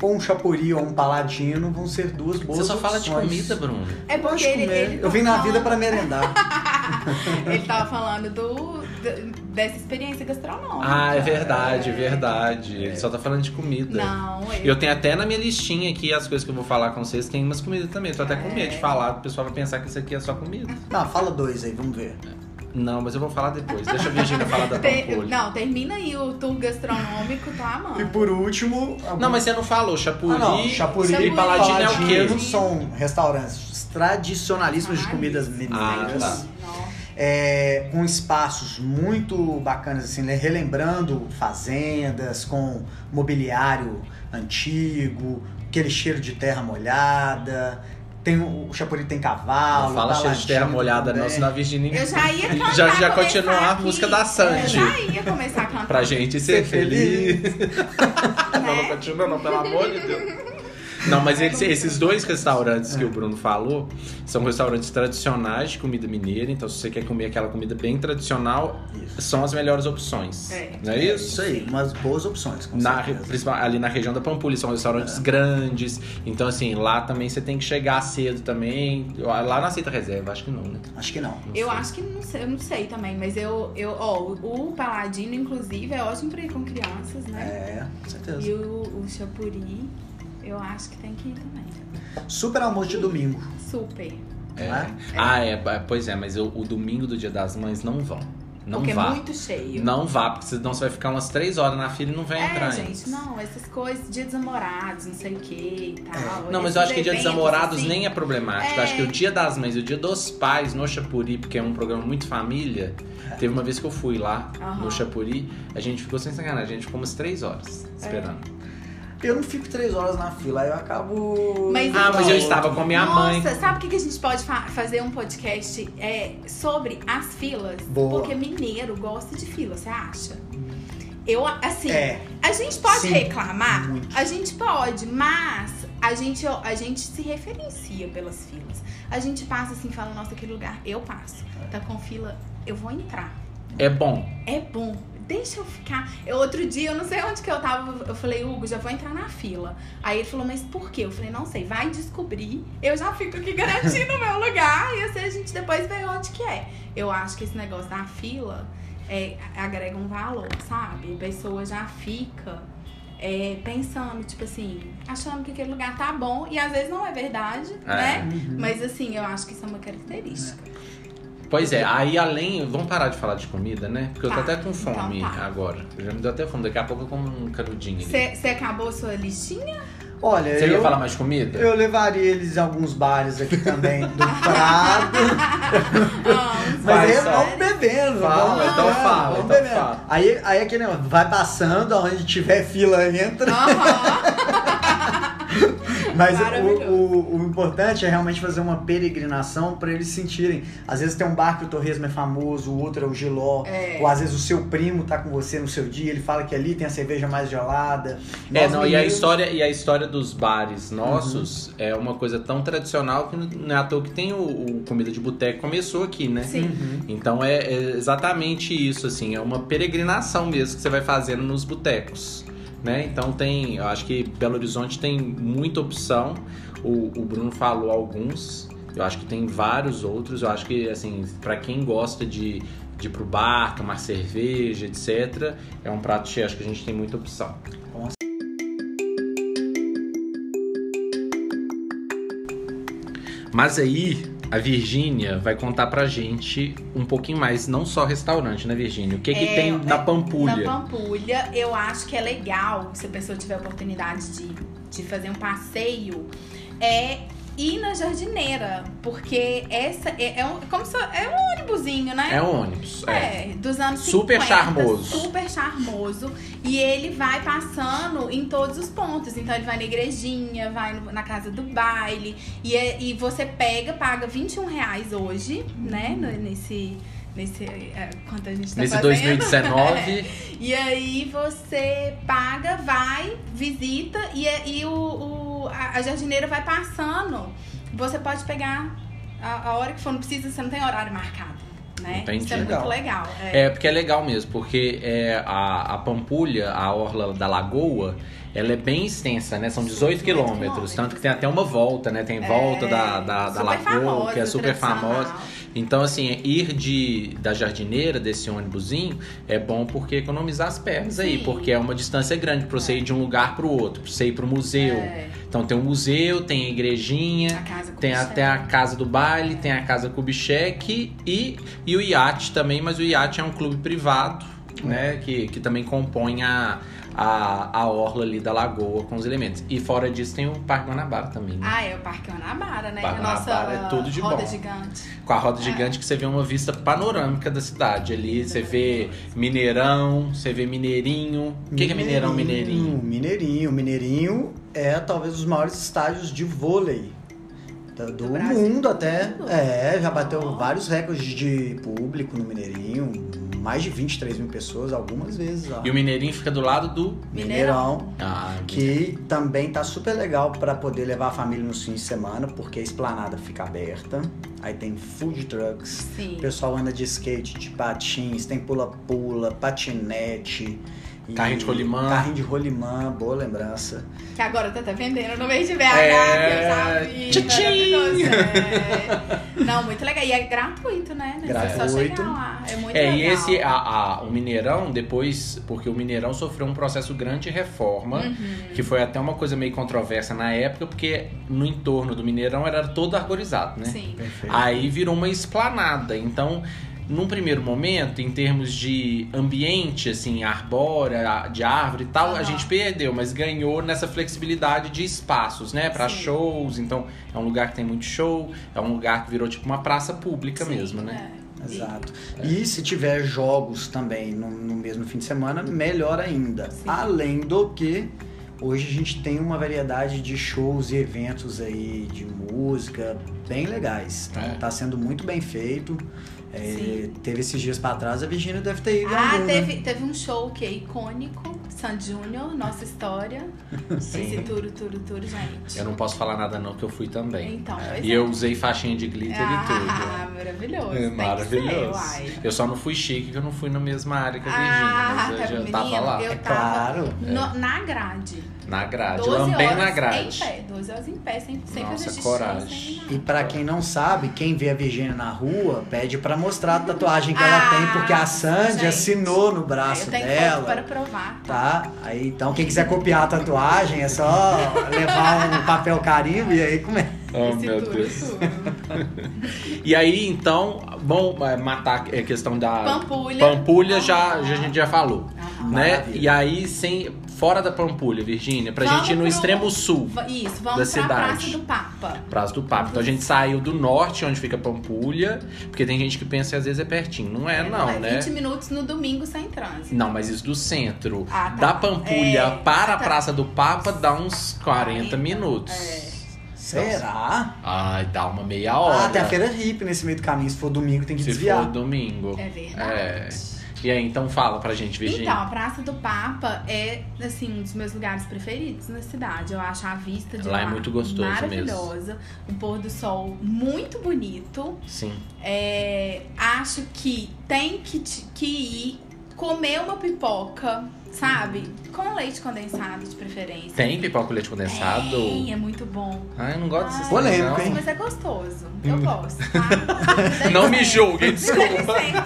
Speaker 5: Ou um chapuri ou um paladino vão ser duas boas
Speaker 3: você só fala de
Speaker 5: opções.
Speaker 3: comida, Bruno.
Speaker 4: É
Speaker 5: Eu
Speaker 4: porque
Speaker 5: de
Speaker 4: ele, ele
Speaker 5: Eu vim na
Speaker 4: tava
Speaker 5: vida pra
Speaker 4: falando-
Speaker 5: merendar. <laughs>
Speaker 4: Ele tava falando do, do- dessa experiência gastronômica.
Speaker 3: Ah, é verdade, é verdade. Ele só tá falando de comida.
Speaker 4: Não, ele...
Speaker 3: Eu tenho até na minha listinha aqui as coisas que eu vou falar com vocês, tem umas comidas também. Tô até com medo de falar, o pessoal vai pensar que isso aqui é só comida.
Speaker 5: Não, fala dois aí, vamos ver.
Speaker 3: Não, mas eu vou falar depois. Deixa a Virgínia falar da <laughs>
Speaker 4: Te-
Speaker 3: Pampulha.
Speaker 4: Não, termina aí o tour gastronômico, tô amando.
Speaker 5: E por último.
Speaker 3: Não, mas você não falou. Chapuri,
Speaker 5: Ah, não. Chapuri
Speaker 4: Chapuri,
Speaker 3: e Paladino é o quê?
Speaker 5: Paladino são restaurantes tradicionalíssimos de comidas mineiras.
Speaker 3: Ah, tá.
Speaker 4: Nossa.
Speaker 5: é, com espaços muito bacanas, assim, né? relembrando fazendas, com mobiliário antigo, aquele cheiro de terra molhada. Tem o, Chapuri tem cavalo.
Speaker 3: Não fala cheiro de terra molhada, não, senão a Virgínia
Speaker 4: Eu já ia <laughs> cantar.
Speaker 3: já, já
Speaker 4: começar
Speaker 3: continuou a música da Sandy.
Speaker 4: Eu já ia começar a cantar.
Speaker 3: Pra gente ser,
Speaker 5: Ser feliz.
Speaker 3: feliz. <laughs> não, não continua, não, pelo amor de Deus. Não, mas eles- esses dois restaurantes que o Bruno falou são restaurantes tradicionais de comida mineira. Então, se você quer comer aquela comida bem tradicional,
Speaker 5: Isso.
Speaker 3: são as melhores opções.
Speaker 4: É.
Speaker 3: Não é
Speaker 5: É
Speaker 3: isso?
Speaker 5: isso aí, umas boas opções, com
Speaker 3: Na, ali na região da Pampulha, são restaurantes grandes. Então, assim, lá também você tem que chegar cedo também. Lá não aceita reserva, acho que não, né?
Speaker 5: Acho que não.
Speaker 3: Não
Speaker 4: Eu
Speaker 3: sei.
Speaker 4: acho que não sei, eu não sei também, mas eu, eu ó, o, o Paladino, inclusive, é ótimo pra ir com crianças, né?
Speaker 5: É, com certeza.
Speaker 4: E o, o Chapuri, eu acho que tem que ir também.
Speaker 5: Super almoço de domingo.
Speaker 4: Super.
Speaker 3: É.
Speaker 5: Né?
Speaker 3: Ah, é, pois é, mas o, o domingo do Dia das Mães não vão. Não
Speaker 4: porque
Speaker 3: vá.
Speaker 4: é muito cheio.
Speaker 3: Não vá, porque senão você vai ficar umas três horas na fila e não vai
Speaker 4: É,
Speaker 3: entrar
Speaker 4: gente,
Speaker 3: antes.
Speaker 4: não, essas coisas, dia dos namorados, não sei o que e tal.
Speaker 3: Não, mas eu acho que dia dos namorados
Speaker 4: assim,
Speaker 3: nem é problemático. Eu
Speaker 4: É.
Speaker 3: acho que o dia das mães e o dia dos pais no Chapuri, porque é um programa muito família. Teve uma vez que eu fui lá
Speaker 4: Aham.
Speaker 3: no Chapuri, a gente ficou sem sacanagem, a gente ficou umas três horas
Speaker 4: É.
Speaker 3: esperando.
Speaker 5: Eu não fico três horas na fila, aí eu acabo.
Speaker 4: Mas
Speaker 3: Ah, mas eu
Speaker 4: então,
Speaker 3: estava com a minha
Speaker 4: Nossa,
Speaker 3: mãe.
Speaker 4: sabe o que, que a gente pode fa- fazer um podcast é, sobre as filas?
Speaker 5: Boa.
Speaker 4: Porque mineiro gosta de fila, você acha? Eu, assim,
Speaker 5: É.
Speaker 4: a gente pode
Speaker 5: Sim,
Speaker 4: reclamar?
Speaker 5: muito.
Speaker 4: A gente pode, mas a gente, a gente se referencia pelas filas. A gente passa assim, fala, nossa, aquele lugar, eu passo. Tá com fila, eu vou entrar.
Speaker 3: É bom.
Speaker 4: É bom. Deixa eu ficar. Eu, outro dia, eu não sei onde que eu tava. Eu falei, Hugo, já vou entrar na fila. Aí ele falou, mas por quê? Eu falei, não sei, vai descobrir. Eu já fico aqui <laughs> garantindo o meu lugar. E assim a gente depois vê onde que é. Eu acho que esse negócio da fila é, agrega um valor, sabe? A pessoa já fica é, pensando, tipo assim, achando que aquele lugar tá bom. E às vezes não é verdade,
Speaker 3: É.
Speaker 4: né?
Speaker 5: Uhum.
Speaker 4: Mas assim, eu acho que isso é uma característica.
Speaker 3: Pois é, aí além. Vamos parar de falar de comida, né? Porque eu tô
Speaker 4: Tá,
Speaker 3: até com fome
Speaker 4: então tá.
Speaker 3: agora. Já me deu até fome. Daqui a pouco eu como um canudinho.
Speaker 4: Você acabou sua listinha?
Speaker 5: Olha,
Speaker 3: Você
Speaker 5: eu,
Speaker 3: ia falar mais de comida?
Speaker 5: eu levaria eles em alguns bares aqui também do <laughs> Prado. Mas
Speaker 3: Vai,
Speaker 5: aí vamos bebendo.
Speaker 3: Fala,
Speaker 5: vamos
Speaker 3: então
Speaker 5: bebendo,
Speaker 3: fala,
Speaker 5: vamos
Speaker 3: então
Speaker 5: bebendo.
Speaker 3: fala.
Speaker 5: Aí, aí aquele negócio, vai passando, onde tiver fila entra.
Speaker 4: Aham. <laughs>
Speaker 5: Mas o, o, o importante é realmente fazer uma peregrinação para eles sentirem. Às vezes tem um bar que o torresmo é famoso, o outro é o giló.
Speaker 4: É.
Speaker 5: Ou às vezes o seu primo tá com você no seu dia, ele fala que ali tem a cerveja mais gelada.
Speaker 3: É,
Speaker 5: Nós
Speaker 3: não, e a história, e a história dos bares nossos é uma coisa tão tradicional que não é à toa que tem o, o comida de boteco começou aqui, né?
Speaker 4: Sim.
Speaker 5: Uhum.
Speaker 3: Então é, é exatamente isso, assim, é uma peregrinação mesmo que você vai fazendo nos botecos. Né? Então tem, eu acho que Belo Horizonte tem muita opção. O, o Bruno falou alguns, eu acho que tem vários outros. Eu acho que assim, para quem gosta de, de ir pro bar, tomar cerveja, etc, é um prato cheio, acho que a gente tem muita opção. Mas aí a Virgínia vai contar pra gente um pouquinho mais, não só restaurante, né, Virgínia? O que, que
Speaker 4: É,
Speaker 3: tem
Speaker 4: é,
Speaker 3: na Pampulha?
Speaker 4: Na Pampulha, eu acho que é legal, se a pessoa tiver a oportunidade de, de fazer um passeio, é ir na jardineira. Porque essa é, é um, como se, é um ônibusinho, né?
Speaker 3: É um ônibus. É.
Speaker 4: É, dos anos
Speaker 3: Super
Speaker 4: 50,
Speaker 3: charmoso.
Speaker 4: Super charmoso. E ele vai passando em todos os pontos. Então ele vai na igrejinha, vai no- na casa do baile. E, é- e você pega, paga 21 reais hoje, né? no- Nesse, nesse é, quanto a gente tá
Speaker 3: Nesse
Speaker 4: fazendo.
Speaker 3: 2019. <laughs>
Speaker 4: E aí você paga, vai, visita e, e o, o- a, a jardineira vai passando. Você pode pegar a, a hora que for, não precisa, você não tem horário marcado, né?
Speaker 3: Entendi.
Speaker 4: Isso é
Speaker 5: Legal.
Speaker 4: muito legal. É.
Speaker 3: É, porque é legal mesmo, porque é, a, a Pampulha, a orla da Lagoa, ela é bem extensa, né? São 18
Speaker 4: 18
Speaker 3: quilômetros,
Speaker 4: quilômetros.
Speaker 3: tanto que tem até uma volta, né? Tem volta da, da, da
Speaker 4: super
Speaker 3: Lagoa,
Speaker 4: famosa,
Speaker 3: que é super famosa. Então, assim, ir de, da jardineira, desse ônibusinho, é bom porque economizar as pernas aí,
Speaker 4: Sim.
Speaker 3: porque é uma distância grande pra você ir de um lugar pro outro, pra você ir pro museu.
Speaker 4: É,
Speaker 3: Então tem o museu, tem a igrejinha,
Speaker 4: a
Speaker 3: tem até a casa do baile, tem a casa Kubitschek e, e o iate também, mas o iate é um clube privado, né? Que, que também compõe a, a, a orla ali da lagoa com os elementos. E fora disso tem o Parque Guanabara também, né?
Speaker 4: Ah, é o Parque Guanabara, né?
Speaker 3: Parque
Speaker 4: a nossa
Speaker 3: Guanabara é tudo de
Speaker 4: roda
Speaker 3: bom.
Speaker 4: gigante.
Speaker 3: Com a roda gigante que você vê uma vista panorâmica da cidade ali. Você vê Mineirão, você vê Mineirinho. O que, que é Mineirão, Mineirinho?
Speaker 5: Mineirinho. Mineirinho é talvez os maiores estádios de vôlei do,
Speaker 4: Do
Speaker 5: mundo até.
Speaker 4: Mundo.
Speaker 5: É, já bateu
Speaker 4: Oh.
Speaker 5: vários recordes de público no Mineirinho. Mais de 23 mil pessoas algumas vezes lá.
Speaker 3: E o Mineirinho fica do lado do.
Speaker 5: Mineirão.
Speaker 3: Ah,
Speaker 5: Que também tá super legal para poder levar a família nos fins de semana, porque a esplanada fica aberta. Aí tem food trucks,
Speaker 4: Sim.
Speaker 5: o pessoal anda de skate, de patins, tem pula-pula, patinete. E-
Speaker 3: Carrinho de rolimã.
Speaker 5: Carrinho de rolimã, boa lembrança.
Speaker 4: Que agora tá até vendendo no meio de BH,
Speaker 3: É,
Speaker 4: é. Não, muito legal. E é gratuito, né? É só
Speaker 5: Gratuito.
Speaker 4: chegar lá. É muito
Speaker 3: É,
Speaker 4: legal.
Speaker 3: e esse, a, a- o Mineirão, depois, porque o Mineirão sofreu um processo grande de reforma,
Speaker 4: Uhum.
Speaker 3: que foi até uma coisa meio controversa na época, porque no entorno do Mineirão era todo arborizado, né?
Speaker 4: Sim.
Speaker 5: Perfeito.
Speaker 3: Aí virou uma esplanada. Então, num primeiro momento, em termos de ambiente, assim, arbórea, de árvore e tal, a
Speaker 4: Aham.
Speaker 3: gente perdeu, mas ganhou nessa flexibilidade de espaços, né? Pra
Speaker 4: Sim.
Speaker 3: shows. Então, é um lugar que tem muito show, é um lugar que virou tipo uma praça pública
Speaker 4: Sim,
Speaker 3: mesmo, né?
Speaker 4: é.
Speaker 5: Exato. E se tiver jogos também no, no mesmo fim de semana, melhor ainda.
Speaker 4: Sim.
Speaker 5: Além do que hoje a gente tem uma variedade de shows e eventos aí de música bem legais. Então
Speaker 3: É.
Speaker 5: tá sendo muito bem feito. É, teve esses dias pra trás, a Virgínia deve ter ido.
Speaker 4: Ah,
Speaker 5: algum, né?
Speaker 4: teve, teve um show que é icônico, San Junior, nossa história. <laughs>
Speaker 3: Sim.
Speaker 4: Esse turo, turo, turo, gente.
Speaker 3: Eu não posso falar nada não, que eu fui também.
Speaker 4: Então, pois
Speaker 3: E
Speaker 4: é.
Speaker 3: eu usei faixinha de glitter
Speaker 4: ah,
Speaker 3: e tudo. <laughs>
Speaker 4: maravilhoso.
Speaker 3: É maravilhoso.
Speaker 4: ser,
Speaker 3: eu só não fui chique, que eu não fui na mesma área que a Virgínia,
Speaker 4: Ah,
Speaker 3: mas
Speaker 4: tá
Speaker 3: eu já
Speaker 4: menino,
Speaker 3: tava lá.
Speaker 4: Eu
Speaker 5: É
Speaker 4: tava
Speaker 5: claro.
Speaker 4: no- na grade.
Speaker 3: Na grade,
Speaker 4: 12
Speaker 3: lambei
Speaker 4: horas
Speaker 3: na grade.
Speaker 4: em pé. 12 horas em pé, sem, sem
Speaker 3: Nossa,
Speaker 4: fazer xixi.
Speaker 3: coragem.
Speaker 4: Sem.
Speaker 5: E pra quem não sabe, quem vê a Virgínia na rua pede pra mostrar a tatuagem que ela
Speaker 4: Ah,
Speaker 5: tem, porque a Sandy
Speaker 4: gente.
Speaker 5: assinou no
Speaker 4: eu
Speaker 5: braço
Speaker 4: tenho
Speaker 5: dela.
Speaker 4: para provar.
Speaker 5: Tá? Aí, então, quem quiser copiar a tatuagem, é só levar um papel carimbo e aí começa.
Speaker 3: Oh,
Speaker 4: Esse
Speaker 3: meu
Speaker 4: tudo,
Speaker 3: Deus.
Speaker 4: tudo. <laughs>
Speaker 3: E aí, então, bom, é, matar a questão da
Speaker 4: Pampulha.
Speaker 3: Pampulha já,
Speaker 4: Aham.
Speaker 3: já a gente já falou, né?
Speaker 5: Maravilha.
Speaker 3: E aí, sem fora da Pampulha, Virgínia, pra
Speaker 4: Vamos
Speaker 3: gente ir no
Speaker 4: pro-
Speaker 3: extremo sul,
Speaker 4: Isso,
Speaker 3: Da
Speaker 4: vamos pra
Speaker 3: cidade.
Speaker 4: Praça do Papa.
Speaker 3: Praça do Papo. Então a gente saiu do norte, onde fica Pampulha, porque tem gente que pensa que às vezes é pertinho. Não é, não,
Speaker 4: é
Speaker 3: né?
Speaker 4: 20 minutos no domingo sem trânsito.
Speaker 3: Não, mas isso do centro.
Speaker 4: Ah, tá.
Speaker 3: Da Pampulha
Speaker 4: É,
Speaker 3: para a
Speaker 4: tá.
Speaker 3: Praça do Papa dá uns 40 minutos.
Speaker 4: É.
Speaker 5: Será?
Speaker 3: Ai, dá uma meia hora.
Speaker 5: Ah, tem a feira hippie nesse meio do caminho. Se for domingo, tem que
Speaker 3: Se
Speaker 5: desviar.
Speaker 3: for domingo.
Speaker 4: É verdade.
Speaker 3: É. E aí, então fala pra gente, Virgínia.
Speaker 4: Então, a Praça do Papa é, assim, um dos meus lugares preferidos na cidade. Eu acho a vista de
Speaker 3: Lá
Speaker 4: lá,
Speaker 3: é muito gostoso
Speaker 4: maravilhosa. Um pôr do sol muito bonito.
Speaker 3: Sim.
Speaker 4: É, acho que tem que, que ir comer uma pipoca, sabe? Com leite condensado, de preferência.
Speaker 3: Tem pipoca com leite condensado?
Speaker 4: Tem, é muito bom.
Speaker 3: Ai, eu não gosto desses
Speaker 4: Ai,
Speaker 5: Polêmico,
Speaker 3: não.
Speaker 5: hein?
Speaker 4: Mas é gostoso. Eu gosto, tá? <laughs>
Speaker 3: Não me julguem, desculpa.
Speaker 4: licença.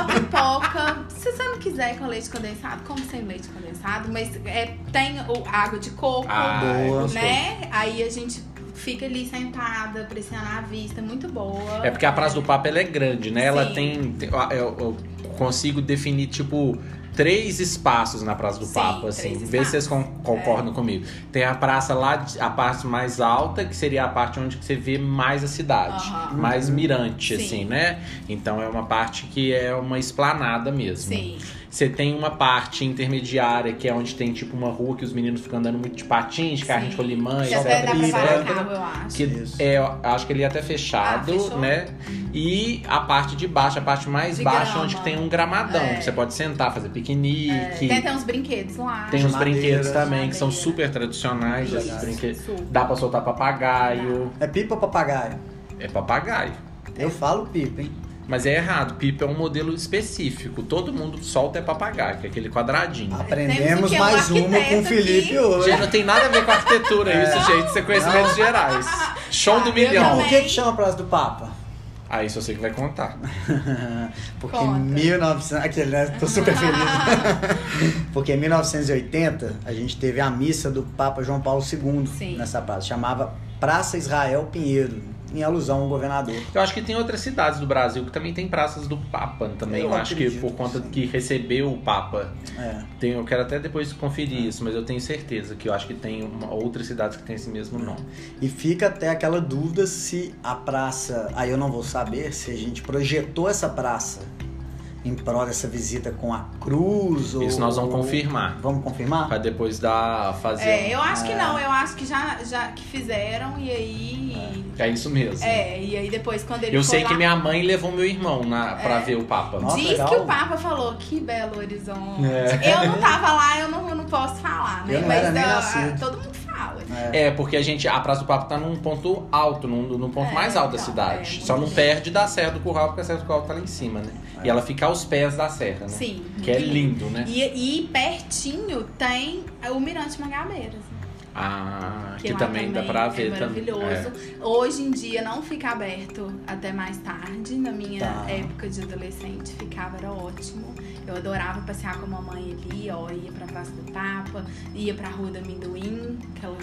Speaker 4: A pipoca, se você não quiser com leite condensado, como sem leite condensado, mas é, tem o, água de coco,
Speaker 3: Ah,
Speaker 5: Boa.
Speaker 3: é gostoso.
Speaker 4: né? Aí a gente fica ali sentada, apreciando a vista, muito boa.
Speaker 3: É porque a Praça do Papa ela é grande, né? Ela
Speaker 4: Sim.
Speaker 3: tem. tem- Eu, eu consigo definir, tipo, três espaços na Praça do
Speaker 4: Sim,
Speaker 3: Papa, assim. Vê se vocês concordam comigo. Tem a praça lá, a parte mais alta, que seria a parte onde você vê mais a cidade.
Speaker 4: Aham.
Speaker 3: Mais mirante,
Speaker 4: Sim.
Speaker 3: assim, né? Então é uma parte que é uma esplanada mesmo.
Speaker 4: Sim.
Speaker 3: Você tem uma parte intermediária, que é onde tem tipo uma rua que os meninos ficam andando muito de patins, de carrinho de rolimã,
Speaker 4: Que
Speaker 3: etc.
Speaker 4: até dá pra
Speaker 5: etc.
Speaker 4: parar carro, eu acho.
Speaker 3: Que
Speaker 5: Isso.
Speaker 3: é, eu acho que ele é até fechado,
Speaker 4: Ah,
Speaker 3: né? E a parte de baixo, a parte mais
Speaker 4: De
Speaker 3: baixa,
Speaker 4: grama.
Speaker 3: onde tem um gramadão,
Speaker 4: É.
Speaker 3: que você pode sentar, fazer piquenique.
Speaker 4: É, tem até uns brinquedos lá.
Speaker 3: Tem uns
Speaker 5: madeira.
Speaker 3: brinquedos também que são super tradicionais,
Speaker 4: Isso,
Speaker 3: esses brinquedos.
Speaker 4: super.
Speaker 3: Dá pra soltar papagaio.
Speaker 5: É pipa ou papagaio?
Speaker 3: É papagaio.
Speaker 5: Eu falo pipa, hein?
Speaker 3: Mas é errado, pipa é um modelo específico. Todo mundo solta é papagaio, que é aquele quadradinho.
Speaker 5: Aprendemos
Speaker 4: aqui um
Speaker 5: mais uma com o Felipe
Speaker 4: aqui.
Speaker 5: hoje.
Speaker 3: Gente, não tem nada a ver com arquitetura isso, gente. Isso é conhecimentos gerais. Show do
Speaker 4: Ah, eu
Speaker 3: milhão.
Speaker 5: Por
Speaker 4: também.
Speaker 5: que que chama a Praça do Papa?
Speaker 3: Ah, isso eu sei que vai contar. <laughs>
Speaker 5: Porque
Speaker 4: Conta.
Speaker 5: em 1900... Aquele, né? Tô super feliz. <laughs> Porque em 1980, a gente teve a missa do Papa João Paulo II
Speaker 4: Sim.
Speaker 5: nessa praça. Chamava Praça Israel Pinheiro, em alusão ao governador.
Speaker 3: Eu acho que tem outras cidades do Brasil que também tem praças do Papa também. Eu,
Speaker 5: Eu
Speaker 3: acho que por conta
Speaker 5: sim.
Speaker 3: que recebeu o Papa.
Speaker 5: É.
Speaker 3: Tem, eu quero até depois conferir isso, mas eu tenho certeza que eu acho que tem uma, outras cidades que tem esse mesmo nome.
Speaker 5: E fica até aquela dúvida se a praça. Aí eu não vou saber se a gente projetou essa praça em prol dessa visita com a cruz ou.
Speaker 3: Isso nós vamos confirmar.
Speaker 5: Vamos confirmar?
Speaker 3: Pra depois dar, fazer.
Speaker 4: É, eu acho que
Speaker 5: É.
Speaker 4: não, eu acho que já, já que fizeram e aí.
Speaker 3: É isso mesmo.
Speaker 4: É, e aí depois quando ele
Speaker 3: Eu sei
Speaker 4: lá,
Speaker 3: que minha mãe levou meu irmão na, pra
Speaker 4: É.
Speaker 3: ver o Papa.
Speaker 5: Nossa,
Speaker 4: Diz
Speaker 5: legal.
Speaker 4: que o Papa falou que Belo Horizonte.
Speaker 3: É.
Speaker 4: Eu não tava lá, eu não, não posso falar, né?
Speaker 5: Eu não
Speaker 4: Mas
Speaker 5: era nem
Speaker 4: ah, todo mundo fala.
Speaker 5: É.
Speaker 3: É, porque a gente. A Praça do Papa tá num ponto alto, num, num ponto
Speaker 4: É,
Speaker 3: mais alto da
Speaker 4: então,
Speaker 3: cidade.
Speaker 4: é,
Speaker 3: Só não perde da Serra do Curral, porque a Serra do Curral tá lá em cima, né? E ela fica aos pés da serra, né?
Speaker 4: Sim.
Speaker 3: Que é lindo, né?
Speaker 4: E, e pertinho tem o Mirante Mangabeiras.
Speaker 3: Ah, que,
Speaker 4: lá
Speaker 3: também, dá pra ver
Speaker 4: é
Speaker 3: também.
Speaker 4: maravilhoso. Hoje em dia não fica aberto até mais tarde. Na minha
Speaker 5: Tá.
Speaker 4: época de adolescente ficava, era ótimo. Eu adorava passear com a mamãe ali, ó, ia pra Praça do Papa, ia pra Rua do Amendoim, aquela,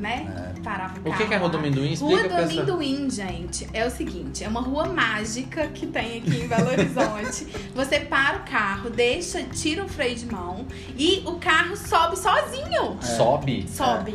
Speaker 4: né? Parava o
Speaker 3: O que, que é Rua do. Amendoim?
Speaker 4: Rua do
Speaker 3: essa...
Speaker 4: Amendoim, gente, é o seguinte, é uma rua mágica que tem aqui em Belo Horizonte. <laughs> Você para o carro, deixa, tira o freio de mão e o carro sobe sozinho.
Speaker 3: Sobe?
Speaker 4: Sobe.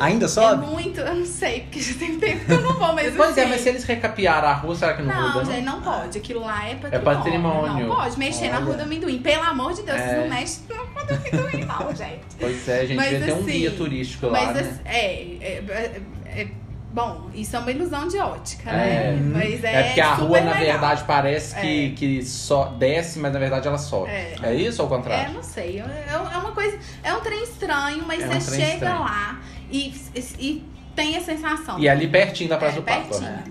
Speaker 5: Ainda <gasps>
Speaker 4: É
Speaker 5: sobe?
Speaker 4: muito, eu não sei, porque já tem tempo que eu não vou, mas
Speaker 3: Pois é, mas se eles recapearam a rua, será que não,
Speaker 4: Não,
Speaker 3: muda?
Speaker 4: gente,
Speaker 3: Não?
Speaker 4: não pode. Aquilo lá é patrimônio.
Speaker 3: patrimônio.
Speaker 4: Não pode mexer na
Speaker 5: Olha.
Speaker 4: rua do amendoim. Pelo amor de Deus,
Speaker 3: É.
Speaker 4: vocês não mexem rua do gente.
Speaker 3: Pois é, a gente
Speaker 4: Mas
Speaker 3: devia ter um
Speaker 4: assim,
Speaker 3: guia turístico lá,
Speaker 4: Mas
Speaker 3: né?
Speaker 4: assim, é, é, é- é- Bom, isso é uma ilusão de ótica,
Speaker 3: É.
Speaker 4: né? Mas é.
Speaker 3: É porque a
Speaker 4: super
Speaker 3: rua, na
Speaker 4: legal.
Speaker 3: verdade, parece que,
Speaker 4: É.
Speaker 3: que só desce, mas na verdade ela sobe.
Speaker 4: É.
Speaker 3: É, isso ou ao
Speaker 4: É,
Speaker 3: contrário?
Speaker 4: não sei. É, é uma coisa. É um trem estranho, mas
Speaker 3: É um
Speaker 4: você chega
Speaker 3: estranho.
Speaker 4: lá e, e tem a sensação.
Speaker 3: E ali pertinho da Praça
Speaker 4: É,
Speaker 3: do Papa.
Speaker 4: pertinho.
Speaker 3: né?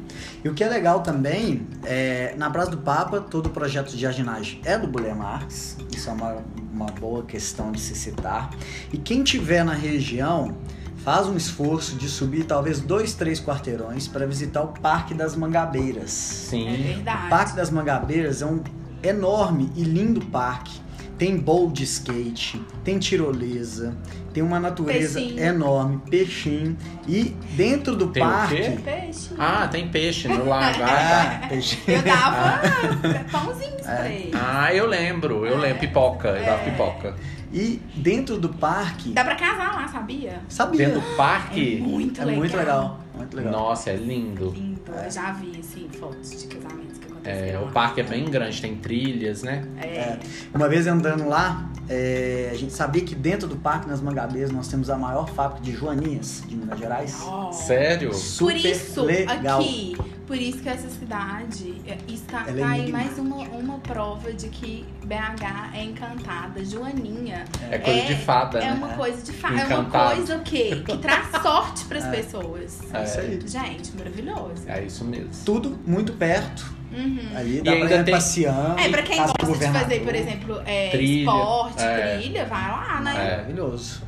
Speaker 5: E o que é legal também, é, na Praça do Papa, todo o projeto de jardinagem é do Buller Marx. Isso é uma, uma boa questão de se citar. E quem tiver na região, faz um esforço de subir talvez dois, três quarteirões para visitar o Parque das Mangabeiras.
Speaker 4: É
Speaker 3: Sim.
Speaker 4: verdade.
Speaker 5: O Parque das Mangabeiras é um enorme e lindo parque. Tem bowl de skate, tem tirolesa, tem uma natureza
Speaker 4: Peixinho.
Speaker 5: enorme, peixinho. E dentro do
Speaker 3: Tem o
Speaker 5: parque.
Speaker 3: quê?
Speaker 4: Peixe.
Speaker 3: Ah, tem peixe no lago. Ah, tá.
Speaker 5: Ah, peixinho.
Speaker 4: Eu dava <laughs> pãozinhos pra ele.
Speaker 3: Ah, eu lembro, eu lembro. Pipoca, eu dava
Speaker 4: É.
Speaker 3: pipoca.
Speaker 5: E dentro do parque.
Speaker 4: Dá pra casar lá, sabia?
Speaker 5: Sabia?
Speaker 3: Dentro do parque.
Speaker 4: Muito
Speaker 5: é
Speaker 4: legal.
Speaker 5: muito legal. Muito legal.
Speaker 3: Nossa, é lindo.
Speaker 4: Lindo. Eu já vi, assim, fotos de casamentos que
Speaker 3: É, o parque é bem grande, tem trilhas, né?
Speaker 4: É.
Speaker 5: Uma vez andando lá, é, a gente sabia que dentro do Parque nas Mangabeiras nós temos a maior fábrica de joaninhas de Minas Gerais.
Speaker 4: Ó.
Speaker 3: Sério?
Speaker 4: Por
Speaker 5: Super
Speaker 4: isso,
Speaker 5: legal.
Speaker 4: aqui, por isso que essa cidade é, está
Speaker 5: é
Speaker 4: tá aí mais uma, uma prova de que BH é encantada. Joaninha
Speaker 3: É coisa de fada,
Speaker 4: é
Speaker 3: né?
Speaker 4: uma coisa de fada. É uma
Speaker 3: Encantado.
Speaker 4: coisa o quê? Que traz <laughs> sorte pras
Speaker 5: É.
Speaker 4: pessoas.
Speaker 5: É isso aí.
Speaker 4: Gente, maravilhoso.
Speaker 3: É isso mesmo.
Speaker 5: Tudo muito perto.
Speaker 4: Uhum.
Speaker 5: Ali
Speaker 3: E
Speaker 5: dá pra
Speaker 3: ainda
Speaker 5: ir
Speaker 3: tem-
Speaker 5: passeando.
Speaker 4: É, pra quem gosta de fazer, por exemplo, é,
Speaker 3: Trilha,
Speaker 4: esporte,
Speaker 3: é.
Speaker 4: trilha, vai lá, né?
Speaker 3: É.
Speaker 5: Maravilhoso.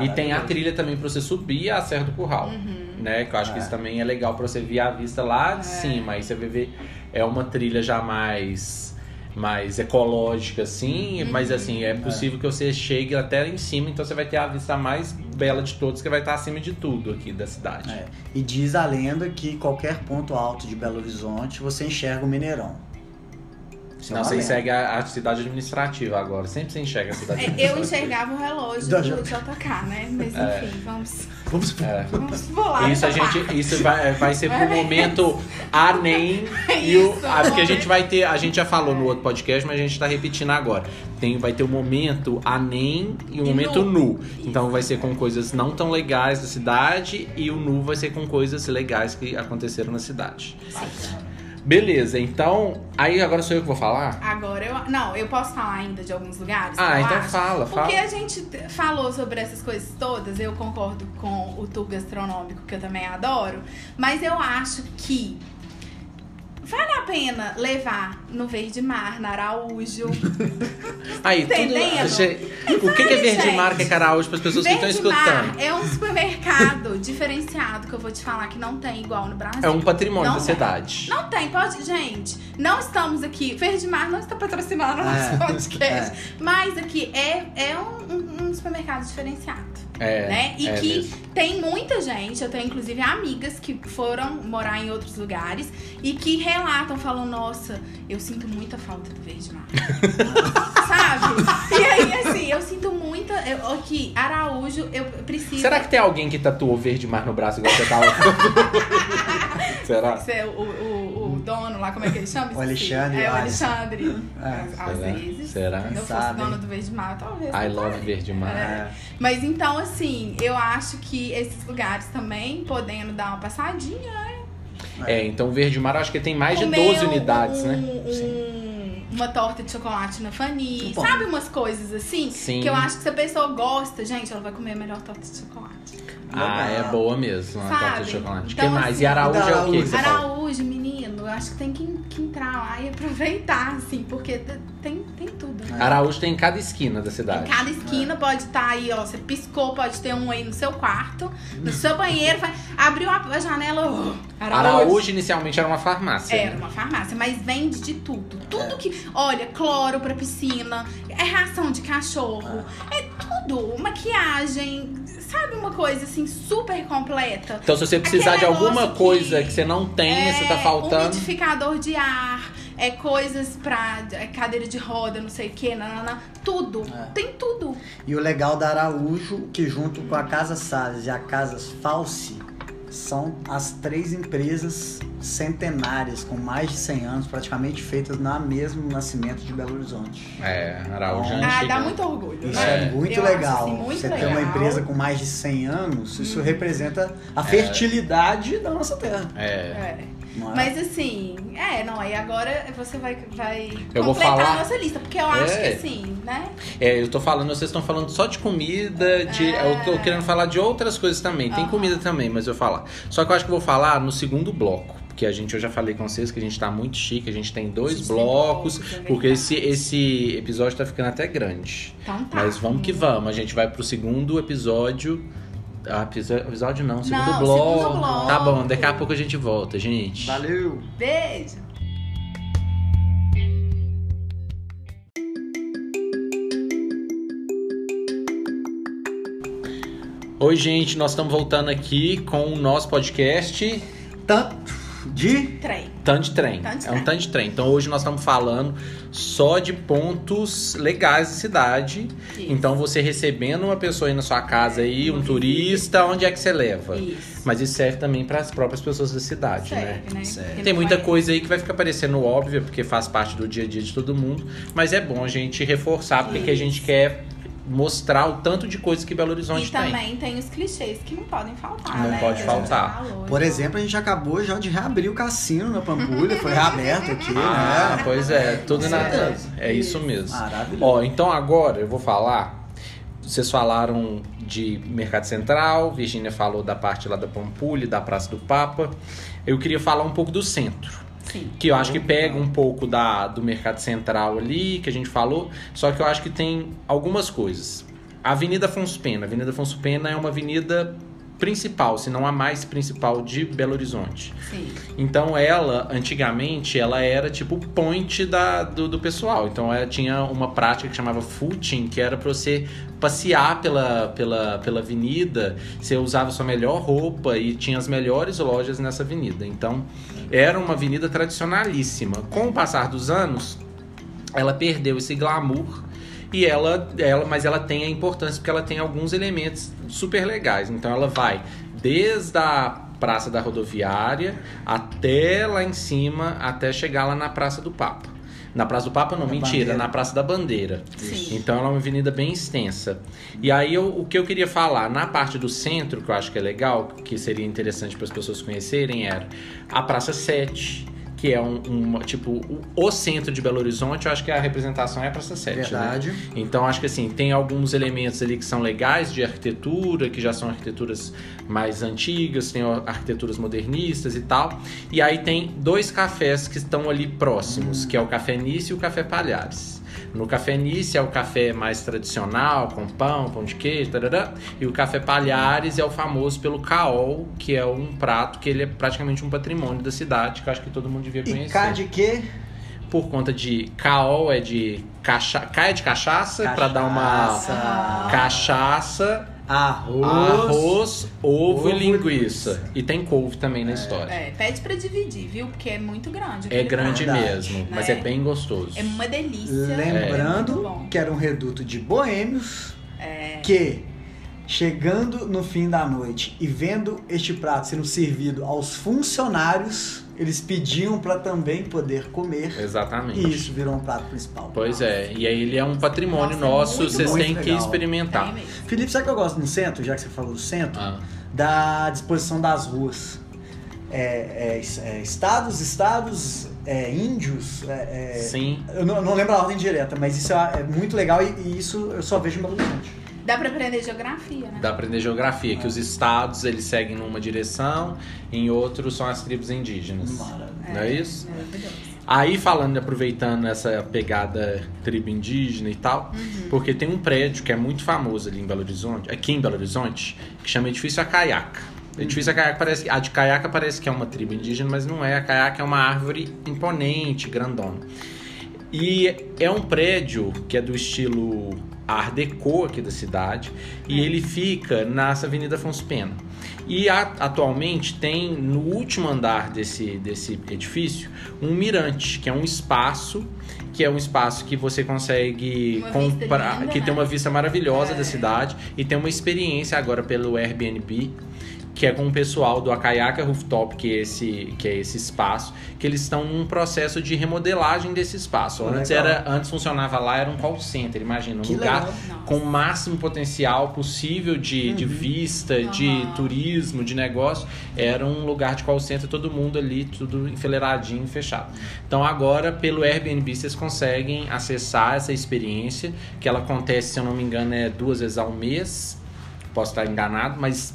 Speaker 3: E tem a trilha também pra você subir a Serra do Curral.
Speaker 4: Uhum.
Speaker 3: Né? Que eu acho que
Speaker 5: É.
Speaker 3: isso também é legal pra você ver a vista lá de cima. Aí você vai ver, é uma trilha já mais, mais ecológica, assim. Mas assim, é possível que você chegue até lá em cima, então você vai ter a vista mais bela de todos, que vai estar acima de tudo aqui da cidade.
Speaker 5: É. E diz a lenda que qualquer ponto alto de Belo Horizonte você enxerga o Mineirão. Isso é
Speaker 3: Não,
Speaker 5: uma
Speaker 3: você
Speaker 5: lenda.
Speaker 3: segue a, a cidade administrativa agora. Sempre você enxerga a cidade
Speaker 4: É,
Speaker 3: administrativa.
Speaker 4: Eu enxergava o relógio
Speaker 5: Da-
Speaker 4: do JK, né? Mas
Speaker 3: É.
Speaker 4: enfim, vamos,
Speaker 5: Vamos
Speaker 3: É.
Speaker 4: vamos pular
Speaker 3: Isso a gente, isso vai, vai ser pro momento ANEM <laughs> e o,
Speaker 4: Isso,
Speaker 3: ah, porque a gente vai ter, a gente já falou no outro podcast, mas a gente tá repetindo agora. Tem, vai ter o momento ANEM e o
Speaker 4: E
Speaker 3: momento
Speaker 4: nu.
Speaker 3: nu. Então vai ser com coisas não tão legais da cidade e o nu vai ser com coisas legais que aconteceram na cidade. Beleza, então, aí agora sou eu que vou falar?
Speaker 4: Agora eu. Não, eu posso falar ainda de alguns lugares?
Speaker 3: Ah, então
Speaker 4: acho?
Speaker 3: fala, fala.
Speaker 4: Porque a gente falou sobre essas coisas todas, eu concordo com o tour gastronômico, que eu também adoro, mas eu acho que vale a pena levar no Verde Mar, na Araújo. <laughs>
Speaker 3: Aí, tudo.
Speaker 4: Entendendo?
Speaker 3: Gente, o que, que é verde
Speaker 4: gente.
Speaker 3: mar que é Caraújo para as pessoas que estão
Speaker 4: Verde
Speaker 3: escutando?
Speaker 4: Mar é um supermercado <laughs> diferenciado que eu vou te falar que não tem igual no Brasil.
Speaker 3: É um patrimônio
Speaker 4: Não
Speaker 3: da
Speaker 4: tem.
Speaker 3: cidade.
Speaker 4: Não tem, pode. Gente, não estamos aqui. Verde Mar não está patrocinando o
Speaker 5: É,
Speaker 4: nosso podcast. Mas aqui é, é um, um- um supermercado diferenciado.
Speaker 3: É,
Speaker 4: né? E
Speaker 3: é
Speaker 4: que
Speaker 3: mesmo.
Speaker 4: tem muita gente, eu tenho inclusive amigas que foram morar em outros lugares e que relatam, falam, nossa, eu sinto muita falta do Verde Mar. <laughs> Sabe? E aí, assim, eu sinto muita. Eu, aqui, Araújo, eu preciso.
Speaker 3: Será que tem alguém que tatuou verde mar no braço igual você tava? <laughs> Será?
Speaker 4: Você, o, o, o dono lá, como é que ele chama? <laughs>
Speaker 5: O. Alexandre
Speaker 4: É, o. Alexandre.
Speaker 5: É,
Speaker 4: Às
Speaker 3: será?
Speaker 4: vezes.
Speaker 3: Será?
Speaker 4: Se eu fosse
Speaker 5: Sabe.
Speaker 4: dono do Verde Mar, talvez.
Speaker 3: I love
Speaker 4: faria.
Speaker 3: verde mar.
Speaker 4: É. Mas então, assim, eu acho que esses lugares também, podendo dar uma passadinha, né?
Speaker 3: É, então o verde mar eu acho que tem mais de
Speaker 4: Comer
Speaker 3: 12
Speaker 4: um-
Speaker 3: unidades,
Speaker 4: um-
Speaker 3: né?
Speaker 4: um- uma torta de chocolate na Fanny.
Speaker 5: Bom.
Speaker 4: Sabe umas coisas assim?
Speaker 3: Sim.
Speaker 4: Que eu acho que se a pessoa gosta, gente, ela vai comer a melhor torta de chocolate.
Speaker 3: Ah, é boa mesmo, uma
Speaker 4: Sabe?
Speaker 3: torta de chocolate. O
Speaker 4: Então,
Speaker 3: que mais?
Speaker 4: assim,
Speaker 3: E Araújo é o que
Speaker 5: Araújo.
Speaker 3: que?
Speaker 4: Araújo, menino, eu acho que tem que, que entrar lá e aproveitar, assim, porque tem, tem tudo. né?
Speaker 3: Araújo tem em cada esquina da
Speaker 4: Em
Speaker 3: cidade.
Speaker 4: cada esquina pode estar aí, ó. Você piscou, pode ter um aí no seu quarto, no seu banheiro, vai, abriu a, janela. Oh,
Speaker 3: Araújo inicialmente era uma farmácia.
Speaker 4: Era
Speaker 3: né?
Speaker 4: uma farmácia, mas vende de tudo. Tudo que. Olha, cloro pra piscina, é ração de cachorro, é tudo. Maquiagem, sabe uma coisa assim super completa?
Speaker 3: Então se você precisar de alguma coisa
Speaker 4: que-
Speaker 3: que você não tem,
Speaker 4: é,
Speaker 3: você tá faltando.
Speaker 4: Umidificador de ar, é coisas pra é, cadeira de roda, não sei o que, nanana, tudo.
Speaker 5: É.
Speaker 4: Tem tudo.
Speaker 5: E o legal da Araújo, que junto com a Casa Salles e a Casa Falsi, são as três empresas centenárias, com mais de 100 anos, praticamente feitas na mesmo nascimento de Belo Horizonte.
Speaker 3: É, Araújo é
Speaker 5: Ah,
Speaker 4: Ah, dá muito orgulho.
Speaker 5: Isso
Speaker 4: né?
Speaker 5: é, muito
Speaker 4: Eu acho,
Speaker 5: legal.
Speaker 4: assim, muito
Speaker 5: Você ter
Speaker 4: legal.
Speaker 5: uma empresa com mais de 100 anos, isso
Speaker 4: Uhum.
Speaker 5: representa a fertilidade da nossa terra.
Speaker 3: É.
Speaker 4: É.
Speaker 5: não é?
Speaker 4: Mas assim, é, não, aí agora você vai, vai
Speaker 3: Eu
Speaker 4: completar
Speaker 3: falar-
Speaker 4: a nossa lista, porque eu acho que
Speaker 3: É.
Speaker 4: assim, né?
Speaker 3: É, eu tô falando, vocês estão falando só de comida, de,
Speaker 4: É.
Speaker 3: eu tô querendo falar de outras coisas também. Tem
Speaker 4: Aham.
Speaker 3: comida também, mas eu vou falar. Só que eu acho que eu vou falar no segundo bloco. Porque a gente, eu já falei com vocês que a gente tá muito chique, a gente tem dois
Speaker 4: gente tem
Speaker 3: blocos,
Speaker 4: é
Speaker 3: porque esse, esse episódio tá ficando até grande.
Speaker 4: Então tá.
Speaker 3: Mas vamos que vamos, a gente vai pro segundo episódio. Ah, episódio não, segundo
Speaker 4: Não,
Speaker 3: bloco.
Speaker 4: segundo bloco.
Speaker 3: Tá bom, daqui a pouco a gente volta, gente.
Speaker 5: Valeu!
Speaker 4: Beijo.
Speaker 3: Oi, gente, nós estamos voltando aqui com o nosso podcast
Speaker 5: Tanto de
Speaker 4: Trem.
Speaker 3: Tanto de trem.
Speaker 4: Tanto de
Speaker 3: é um
Speaker 4: trem.
Speaker 3: tanto de trem. Então hoje nós estamos falando só de pontos legais da cidade.
Speaker 4: Isso.
Speaker 3: Então você recebendo uma pessoa aí na sua casa aí, um turista, onde é que você leva?
Speaker 4: Isso.
Speaker 3: Mas isso serve também para as próprias pessoas da cidade, né?
Speaker 4: Serve, né?
Speaker 5: Serve.
Speaker 4: Porque
Speaker 3: Tem muita
Speaker 4: vai-
Speaker 3: coisa aí que vai ficar parecendo óbvia, porque faz parte do dia a dia de todo mundo. Mas é bom a gente reforçar, porque que a gente quer mostrar o tanto de coisa que Belo Horizonte
Speaker 4: E
Speaker 3: tem.
Speaker 4: também tem os clichês que não podem faltar,
Speaker 3: Não
Speaker 4: né?
Speaker 3: pode faltar.
Speaker 4: falou,
Speaker 5: Por exemplo, a gente acabou já de reabrir o cassino na Pampulha, foi reaberto aqui, <laughs>
Speaker 3: Ah,
Speaker 5: né?
Speaker 3: pois é, tudo na. É isso mesmo.
Speaker 5: Maravilhoso.
Speaker 3: Ó, então agora eu vou falar. Vocês falaram de Mercado Central, Virgínia falou da parte lá da Pampulha, da Praça do Papa. Eu queria falar um pouco do centro.
Speaker 4: Sim.
Speaker 3: Que eu acho que pega um pouco da, do Mercado Central ali, que a gente falou, só que eu acho que tem algumas coisas. A Avenida Afonso Pena. A Avenida Afonso Pena é uma avenida principal, se não a mais principal de Belo Horizonte.
Speaker 4: Sim.
Speaker 3: Então ela, antigamente, ela era tipo da, do, do pessoal. Então ela tinha uma prática que chamava footing, que era pra você passear pela, pela, pela avenida, você usava sua melhor roupa e tinha as melhores lojas nessa avenida. Então era uma avenida tradicionalíssima. Com o passar dos anos, ela perdeu esse glamour e ela, ela, mas ela tem a importância porque ela tem alguns elementos super legais. Então ela vai desde a Praça da Rodoviária até lá em cima, até chegar lá na Praça do Papa. Na Praça do Papa, não,
Speaker 5: Na
Speaker 3: mentira,
Speaker 5: Bandeira.
Speaker 3: na Praça da Bandeira.
Speaker 4: Sim.
Speaker 3: Então ela é uma avenida bem extensa. E aí eu- o que eu queria falar na parte do centro, que eu acho que é legal, que seria interessante para as pessoas conhecerem, era a Praça 7, que é um, uma- tipo o, centro de Belo Horizonte, eu acho que a representação é a Praça 7, né?
Speaker 5: Verdade.
Speaker 3: Então acho que assim, tem alguns elementos ali que são legais de arquitetura, que já são arquiteturas mais antigas, tem arquiteturas modernistas e tal. E aí tem dois cafés que estão ali próximos, que é o Café Nice e o Café Palhares. No Café Nice é o café mais tradicional, com pão, pão de queijo, tarará. e o Café Palhares é o famoso pelo caol, que é um prato que ele é praticamente um patrimônio da cidade, que eu acho que todo mundo devia
Speaker 5: E
Speaker 3: conhecer
Speaker 5: cá de quê?
Speaker 3: por conta de caol é de cacha... Cá é de cachaça, pra dar uma
Speaker 5: Cachaça. Arroz.
Speaker 3: arroz, ovo,
Speaker 5: ovo
Speaker 3: e linguiça.
Speaker 5: linguiça.
Speaker 3: E tem couve também na história.
Speaker 4: É, pede pra dividir, viu? Porque é muito grande.
Speaker 3: É grande
Speaker 4: prato.
Speaker 3: Mesmo, mas
Speaker 4: É.
Speaker 3: é bem gostoso.
Speaker 4: É uma delícia.
Speaker 5: Lembrando
Speaker 4: É bom.
Speaker 5: que era um reduto de boêmios
Speaker 4: É.
Speaker 5: que, chegando no fim da noite e vendo este prato sendo servido aos funcionários, eles pediam para também poder comer.
Speaker 3: Exatamente.
Speaker 5: E isso virou um prato principal.
Speaker 3: Pois é, e aí ele é um patrimônio
Speaker 4: Nossa, é
Speaker 3: nosso,
Speaker 4: muito
Speaker 3: vocês
Speaker 5: bom.
Speaker 3: têm
Speaker 5: Muito
Speaker 3: que
Speaker 5: legal.
Speaker 3: experimentar.
Speaker 4: Mesmo.
Speaker 5: Felipe, sabe o que eu gosto no centro, já que você falou do centro?
Speaker 3: Ah,
Speaker 5: Da disposição das ruas. É, é, é, estados, estados, é, índios. é, é,
Speaker 3: sim.
Speaker 5: Eu não, não lembro a ordem direta, mas isso é, é muito legal e, e isso eu só vejo em Belo Horizonte.
Speaker 4: Dá pra aprender geografia, né?
Speaker 3: Dá pra aprender geografia, que os estados eles seguem numa direção, em outros são as tribos indígenas.
Speaker 5: Maravilha.
Speaker 3: Não é isso?
Speaker 4: Maravilhoso.
Speaker 3: Aí falando, aproveitando essa pegada tribo indígena e tal,
Speaker 4: Uhum.
Speaker 3: porque tem um prédio que é muito famoso ali em Belo Horizonte, aqui em Belo Horizonte, que chama Edifício Acaiaca. Edifício Acaiaca parece, a de Caiaca parece que é uma tribo indígena, mas não é. A Caiaca é uma árvore imponente, grandona. E é um prédio que é do estilo Art Deco aqui da cidade, e ele fica nessa Avenida Afonso Pena. E a- atualmente tem no último andar desse, desse edifício um mirante, que é um espaço que é um espaço que você consegue comprar, que
Speaker 4: né?
Speaker 3: tem uma vista maravilhosa
Speaker 4: É.
Speaker 3: da cidade e tem uma experiência agora pelo Airbnb que é com o pessoal do Akayaka Rooftop, que é esse, que é esse espaço, que eles estão num processo de remodelagem desse espaço. Antes,
Speaker 5: legal.
Speaker 3: era, antes funcionava lá, era um call center, imagina, um
Speaker 5: Que
Speaker 3: lugar
Speaker 5: legal.
Speaker 3: Com o máximo potencial possível de, de vista, de
Speaker 4: Aham.
Speaker 3: turismo, de negócio. Era um lugar de call center, todo mundo ali, tudo enfileiradinho, fechado. Então agora, pelo Airbnb, vocês conseguem acessar essa experiência, que ela acontece, se eu não me engano, é duas vezes ao mês. Posso estar enganado, mas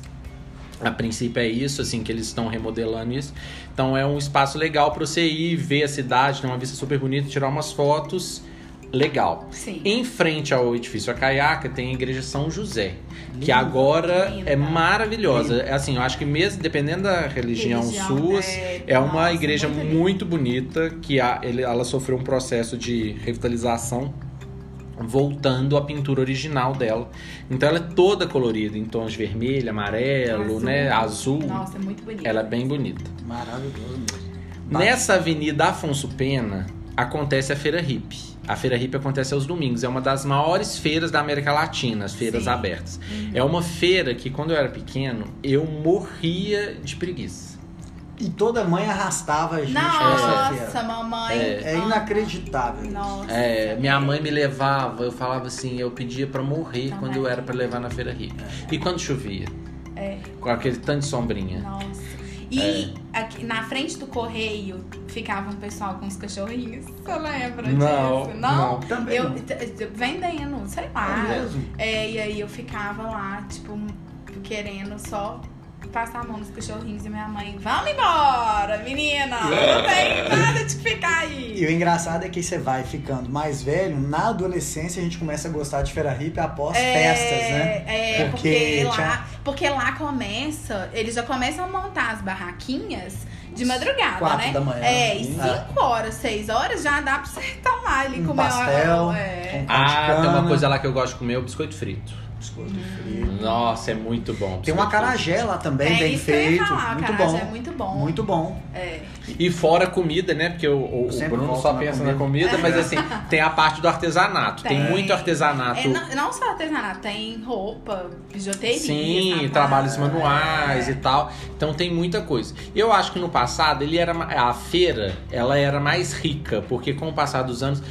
Speaker 3: a princípio é isso, assim, que eles estão remodelando isso. Então é um espaço legal para você ir ver a cidade, tem uma vista super bonita, tirar umas fotos. Legal.
Speaker 4: Sim.
Speaker 3: Em frente ao edifício Acaiaca tem a igreja São José, que
Speaker 5: Linda.
Speaker 3: agora
Speaker 4: Linda.
Speaker 3: é maravilhosa. É assim, eu acho que mesmo dependendo da religião,
Speaker 4: Religião,
Speaker 3: sua,
Speaker 4: é,
Speaker 3: é uma
Speaker 4: nossa,
Speaker 3: igreja
Speaker 4: muito
Speaker 3: muito, bonita que a- ele- ela sofreu um processo de revitalização voltando à pintura original dela. Então ela é toda colorida em tons de vermelho, amarelo,
Speaker 4: Azul.
Speaker 3: né, azul.
Speaker 4: Nossa, é muito bonito.
Speaker 3: Ela é bem bonita.
Speaker 5: Maravilhoso mesmo.
Speaker 3: Nessa avenida Afonso Pena acontece a Feira Hip. A Feira Hip acontece aos domingos. É uma das maiores feiras da América Latina, as feiras
Speaker 4: Sim.
Speaker 3: abertas. É uma feira que, quando eu era pequeno, eu morria de preguiça.
Speaker 5: E toda mãe arrastava a gente nessa.
Speaker 4: Nossa, mamãe.
Speaker 5: É inacreditável. isso.
Speaker 4: Nossa.
Speaker 3: É, minha mãe me levava, eu falava assim, eu pedia pra morrer
Speaker 4: Também.
Speaker 3: quando eu era pra levar na Feira Hip. E quando chovia?
Speaker 4: É.
Speaker 3: Com aquele tanto de sombrinha.
Speaker 4: Nossa. E
Speaker 3: É.
Speaker 4: aqui, na frente do correio ficava um pessoal com os cachorrinhos. Você lembra
Speaker 3: Não,
Speaker 4: disso?
Speaker 3: não.
Speaker 5: Também
Speaker 4: Eu
Speaker 5: não.
Speaker 4: t- t- vendendo, sei
Speaker 5: É
Speaker 4: lá.
Speaker 5: mesmo?
Speaker 4: É, e aí eu ficava lá, tipo, querendo só passar a mão nos cachorrinhos e minha mãe, vamos embora, menina! Não tem <laughs> nada de ficar
Speaker 5: E
Speaker 4: aí.
Speaker 5: o engraçado é que você vai ficando mais velho, na adolescência a gente começa a gostar de feira hippie após festas, né?
Speaker 4: É, porque,
Speaker 5: Porque
Speaker 4: lá,
Speaker 5: tinha-
Speaker 4: porque lá começa, eles já começam a montar as barraquinhas de madrugada,
Speaker 5: Quatro
Speaker 4: né?
Speaker 5: da manhã.
Speaker 4: É, e
Speaker 5: É.
Speaker 4: 5 horas, 6 horas já dá pra você tomar ali,
Speaker 5: Um
Speaker 4: comer
Speaker 5: pastel,
Speaker 4: uma- É.
Speaker 5: um-
Speaker 3: Ah, tem uma coisa lá que eu gosto de comer, é o biscoito frito.
Speaker 5: Biscoito frito.
Speaker 3: Nossa, é muito bom.
Speaker 5: Tem um
Speaker 3: biscoito
Speaker 5: acarajé lá também,
Speaker 4: É
Speaker 5: bem feito.
Speaker 4: falar,
Speaker 5: muito bom.
Speaker 4: é muito bom.
Speaker 5: Muito bom.
Speaker 4: É.
Speaker 3: E fora comida, né? Porque o, o- o Bruno só
Speaker 5: na
Speaker 3: pensa
Speaker 5: comida.
Speaker 3: na comida, mas assim, tem a parte do artesanato. Tem,
Speaker 4: Tem.
Speaker 3: muito artesanato.
Speaker 4: É, não, não só artesanato, tem roupa, bijuteria.
Speaker 3: Sim,
Speaker 4: sapato.
Speaker 3: trabalhos manuais
Speaker 4: É.
Speaker 3: e tal. Então tem muita coisa. Eu acho que no passado ele era a feira, ela era mais rica, porque com o passar dos anos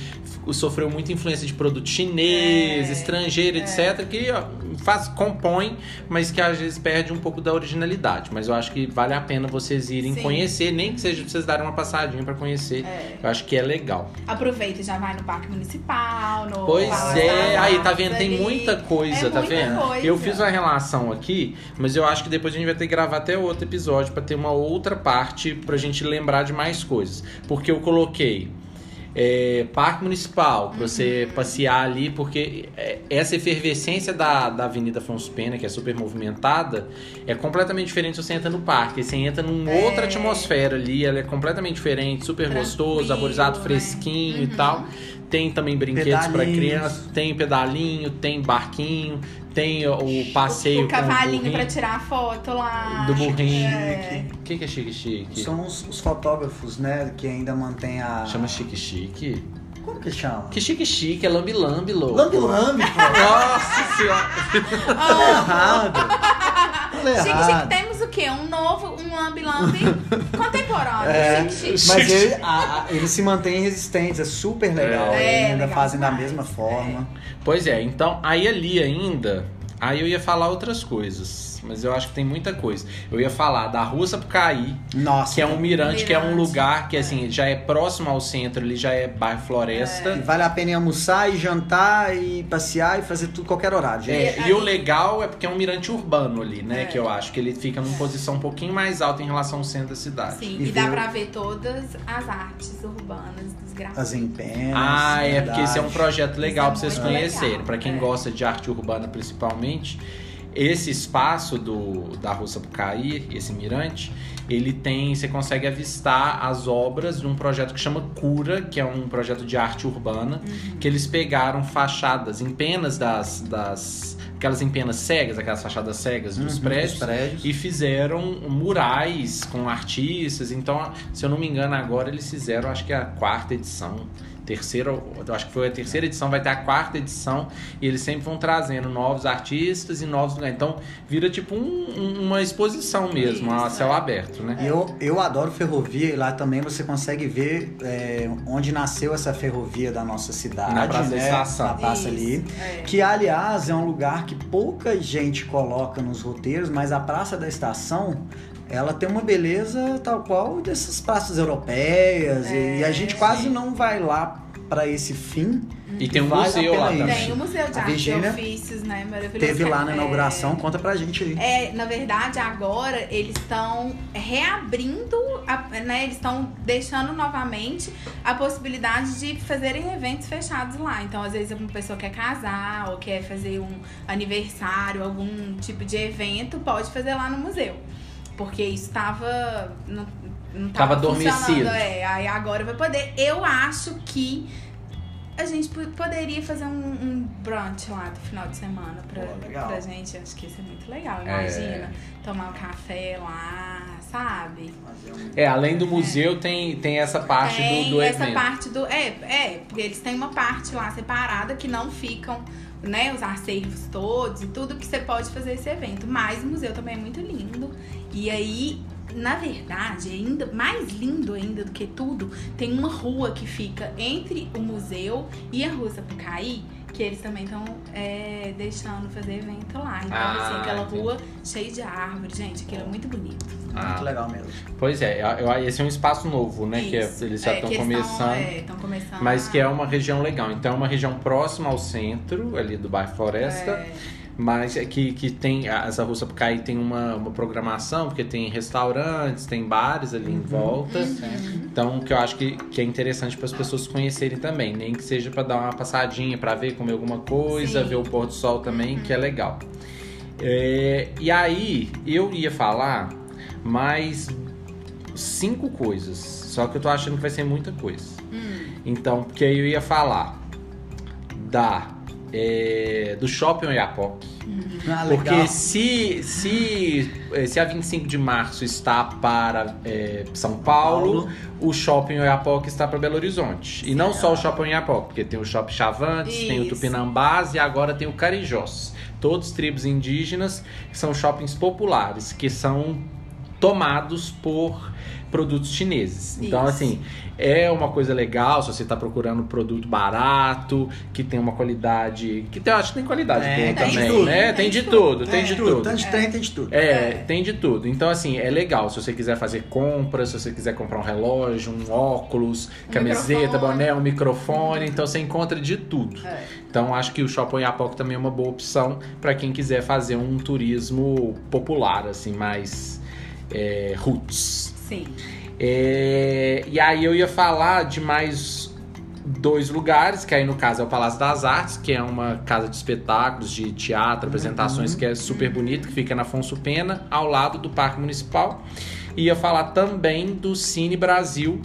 Speaker 3: sofreu muita influência de produto chinês,
Speaker 4: É,
Speaker 3: estrangeiro, etc, que ó, faz compõe, mas que às vezes perde um pouco da originalidade. Mas eu acho que vale a pena vocês irem
Speaker 4: Sim.
Speaker 3: conhecer, nem que seja pra vocês darem uma passadinha pra conhecer.
Speaker 4: É.
Speaker 3: Eu acho que é legal.
Speaker 4: Aproveita e já vai no Parque Municipal, no
Speaker 3: Pois
Speaker 4: Palácio
Speaker 3: é, aí tá vendo? Tem muita coisa,
Speaker 4: É
Speaker 3: tá
Speaker 4: muita
Speaker 3: vendo?
Speaker 4: coisa.
Speaker 3: Eu fiz uma relação aqui, mas eu acho que depois a gente vai ter que gravar até outro episódio pra ter uma outra parte pra gente lembrar de mais coisas. Porque eu coloquei é, Parque Municipal, pra
Speaker 4: Uhum.
Speaker 3: você passear ali, porque é, essa efervescência da, da Avenida Afonso Pena, que é super movimentada, é completamente diferente se você entra no parque. Você entra numa
Speaker 4: É.
Speaker 3: outra atmosfera ali, ela é completamente diferente, super gostoso,
Speaker 4: Tranquilo,
Speaker 3: arborizado,
Speaker 4: né?
Speaker 3: fresquinho e
Speaker 4: Uhum.
Speaker 3: tal. Tem também brinquedos pra
Speaker 5: Pedalinhos.
Speaker 3: criança, tem pedalinho, tem barquinho, tem o, passeio
Speaker 4: O
Speaker 3: o
Speaker 4: cavalinho pra tirar foto lá.
Speaker 3: do burrinho.
Speaker 4: É.
Speaker 3: O que, que é chique chique?
Speaker 5: São os, os fotógrafos, né, que ainda mantém a...
Speaker 3: Chama chique chique?
Speaker 5: Como que chama?
Speaker 3: Que chique chique, é lambi lambi, louco.
Speaker 5: Lambi Lambi, pô. <laughs>
Speaker 3: Nossa senhora.
Speaker 5: Tá <laughs> errado. Tá
Speaker 4: Chique,
Speaker 5: errado.
Speaker 4: chique, temos o quê? Um novo, um contemporâneo.
Speaker 5: É,
Speaker 4: chique, chique.
Speaker 5: Mas ele, a- a- eles se mantêm resistentes, é super legal.
Speaker 3: É.
Speaker 4: É,
Speaker 5: ainda
Speaker 4: legal
Speaker 5: fazem da
Speaker 4: demais.
Speaker 5: mesma forma.
Speaker 3: Pois é, então, aí ali ainda, aí eu ia falar outras coisas, mas eu acho que tem muita coisa. Eu ia falar da Rua Sapucaí,
Speaker 5: Nossa.
Speaker 3: que é um mirante, que é um
Speaker 4: Mirante.
Speaker 3: lugar que assim, já é próximo ao centro, ele já é bairro Floresta.
Speaker 5: E vale a pena ir almoçar e jantar e passear e fazer tudo qualquer horário, gente.
Speaker 3: É,
Speaker 4: E
Speaker 3: e o legal é porque é um mirante urbano ali, né?
Speaker 4: É.
Speaker 3: Que eu acho que ele fica numa posição um pouquinho mais alta em relação ao centro da cidade.
Speaker 4: Sim,
Speaker 5: E
Speaker 4: e, dá
Speaker 5: ver-
Speaker 4: pra ver todas as artes urbanas dos grafites.
Speaker 5: As empenas.
Speaker 3: Ah, é porque esse é um
Speaker 5: verdade.
Speaker 3: projeto legal pra
Speaker 4: Isso é
Speaker 3: vocês
Speaker 4: muito
Speaker 3: conhecerem.
Speaker 4: legal,
Speaker 3: Pra quem
Speaker 4: é.
Speaker 3: gosta de arte urbana principalmente, esse espaço do, da Rua Sapucaí, esse mirante, ele tem, você consegue avistar as obras de um projeto que chama Cura, que é um projeto de arte urbana,
Speaker 4: Uhum.
Speaker 3: que eles pegaram fachadas, empenas das, das aquelas empenas cegas, aquelas fachadas cegas dos
Speaker 5: Uhum,
Speaker 3: prédios,
Speaker 5: dos prédios.
Speaker 3: e fizeram murais com artistas. Então, se eu não me engano, agora eles fizeram, acho que a quarta edição. Terceira, eu acho que foi a terceira edição, vai ter a quarta edição. E eles sempre vão trazendo novos artistas e novos lugares. Então, vira tipo um- um- uma exposição mesmo, a
Speaker 4: Isso,
Speaker 3: céu
Speaker 4: é.
Speaker 3: aberto, né?
Speaker 5: Eu, eu adoro ferrovia e lá também você consegue ver é, onde nasceu essa ferrovia da nossa cidade.
Speaker 3: Na Praça da
Speaker 5: né?
Speaker 3: Estação.
Speaker 5: Na praça ali.
Speaker 4: É.
Speaker 5: Que, aliás, é um lugar que pouca gente coloca nos roteiros, mas a Praça da Estação, ela tem uma beleza tal qual dessas praças europeias. e- e a gente quase
Speaker 3: sim.
Speaker 5: não vai lá para esse fim.
Speaker 3: E tem um
Speaker 5: Vale
Speaker 3: museu lá também.
Speaker 4: Tem o Museu de Arte e Ofícios, né? Maravilhoso.
Speaker 5: Teve lá na
Speaker 4: É,
Speaker 5: inauguração, conta pra gente aí.
Speaker 4: É, na verdade, agora eles estão reabrindo, a- né? Eles estão deixando novamente a possibilidade de fazerem eventos fechados lá. Então, às vezes, uma pessoa quer casar ou quer fazer um aniversário, algum tipo de evento, pode fazer lá no museu. Porque isso estava. Não, não
Speaker 3: Tava
Speaker 4: tava
Speaker 3: adormecido.
Speaker 4: É, aí agora vai poder. Eu acho que a gente po- poderia fazer um, um brunch lá do final de semana pra,
Speaker 5: Pô, legal.
Speaker 4: pra gente. Acho que isso é muito legal.
Speaker 3: É.
Speaker 4: Imagina tomar um café lá, sabe?
Speaker 3: É, além do museu, tem, tem essa parte
Speaker 4: tem
Speaker 3: do, do
Speaker 4: essa
Speaker 3: evento.
Speaker 4: parte do. É, é, porque eles têm uma parte lá separada que não ficam, né, os acervos todos e tudo que você pode fazer esse evento. Mas o museu também é muito lindo. E aí, na verdade, ainda mais lindo ainda do que tudo, tem uma rua que fica entre o museu e a rua Sapucaí. Que eles também estão deixando fazer evento lá. Então,
Speaker 3: Ah,
Speaker 4: assim, aquela
Speaker 3: entendi.
Speaker 4: rua cheia de árvore, gente, aquilo é muito bonito.
Speaker 3: Ah,
Speaker 5: Muito legal mesmo.
Speaker 3: Pois é, eu- eu- esse é um espaço novo, né? Que é-
Speaker 4: Isso.
Speaker 3: eles já
Speaker 4: É,
Speaker 3: estão
Speaker 4: que eles
Speaker 3: começando.
Speaker 4: tão, é, começando.
Speaker 3: Mas que é uma região legal. Então é uma região próxima ao centro, ali do bairro Floresta.
Speaker 4: É.
Speaker 3: Mas é que, que tem. Essa rua Sapucaí tem uma, uma programação, porque tem restaurantes, tem bares ali
Speaker 4: Uhum.
Speaker 3: em volta. Então, que eu acho que, que é interessante para as pessoas conhecerem também. Nem que seja para dar uma passadinha, para ver, comer alguma coisa,
Speaker 4: Sim.
Speaker 3: ver o pôr do sol também, que é legal. É, e aí, eu ia falar mais cinco coisas. Só que eu tô achando que vai ser muita coisa.
Speaker 4: Hum,
Speaker 3: Então, porque aí eu ia falar da é, do Shopping Oiapoque,
Speaker 5: Ah, legal.
Speaker 3: Porque se, se, eh, se a 25 de março está para eh, São Paulo,
Speaker 5: Paulo.
Speaker 3: o Shopping Oiapoque está para Belo Horizonte. E não só o Shopping Oiapoque, porque tem o Shopping Chavantes, tem o
Speaker 4: Isso.
Speaker 3: Tupinambás e agora tem o Carijós. Todos tribos indígenas, que são shoppings populares, que são tomados por produtos chineses. Então,
Speaker 4: Isso.
Speaker 3: assim, é uma coisa legal se você está procurando um produto barato, que tem uma qualidade. Que tem, eu acho que tem qualidade
Speaker 5: Tem,
Speaker 3: boa
Speaker 5: tem de
Speaker 3: também,
Speaker 5: tudo,
Speaker 3: né? Tem, de tudo, tem
Speaker 5: É,
Speaker 3: de
Speaker 5: tudo. Tanto de trem, tem de tudo.
Speaker 3: É,
Speaker 4: É.
Speaker 3: tem de tudo. Então, assim, é legal se você quiser fazer compras, se você quiser comprar um relógio, um óculos,
Speaker 4: Um
Speaker 3: camiseta,
Speaker 4: microfone.
Speaker 3: boné, um microfone. Então, você encontra de tudo.
Speaker 4: É.
Speaker 3: Então, acho que o Shopping Iapoc também é uma boa opção para quem quiser fazer um turismo popular, assim, mais é, roots.
Speaker 4: Sim.
Speaker 3: É, e aí eu ia falar de mais dois lugares, que aí no caso é o Palácio das Artes, que é uma casa de espetáculos, de teatro, apresentações, que é super bonito, que fica na Afonso Pena, ao lado do Parque Municipal. E ia falar também do Cine Brasil,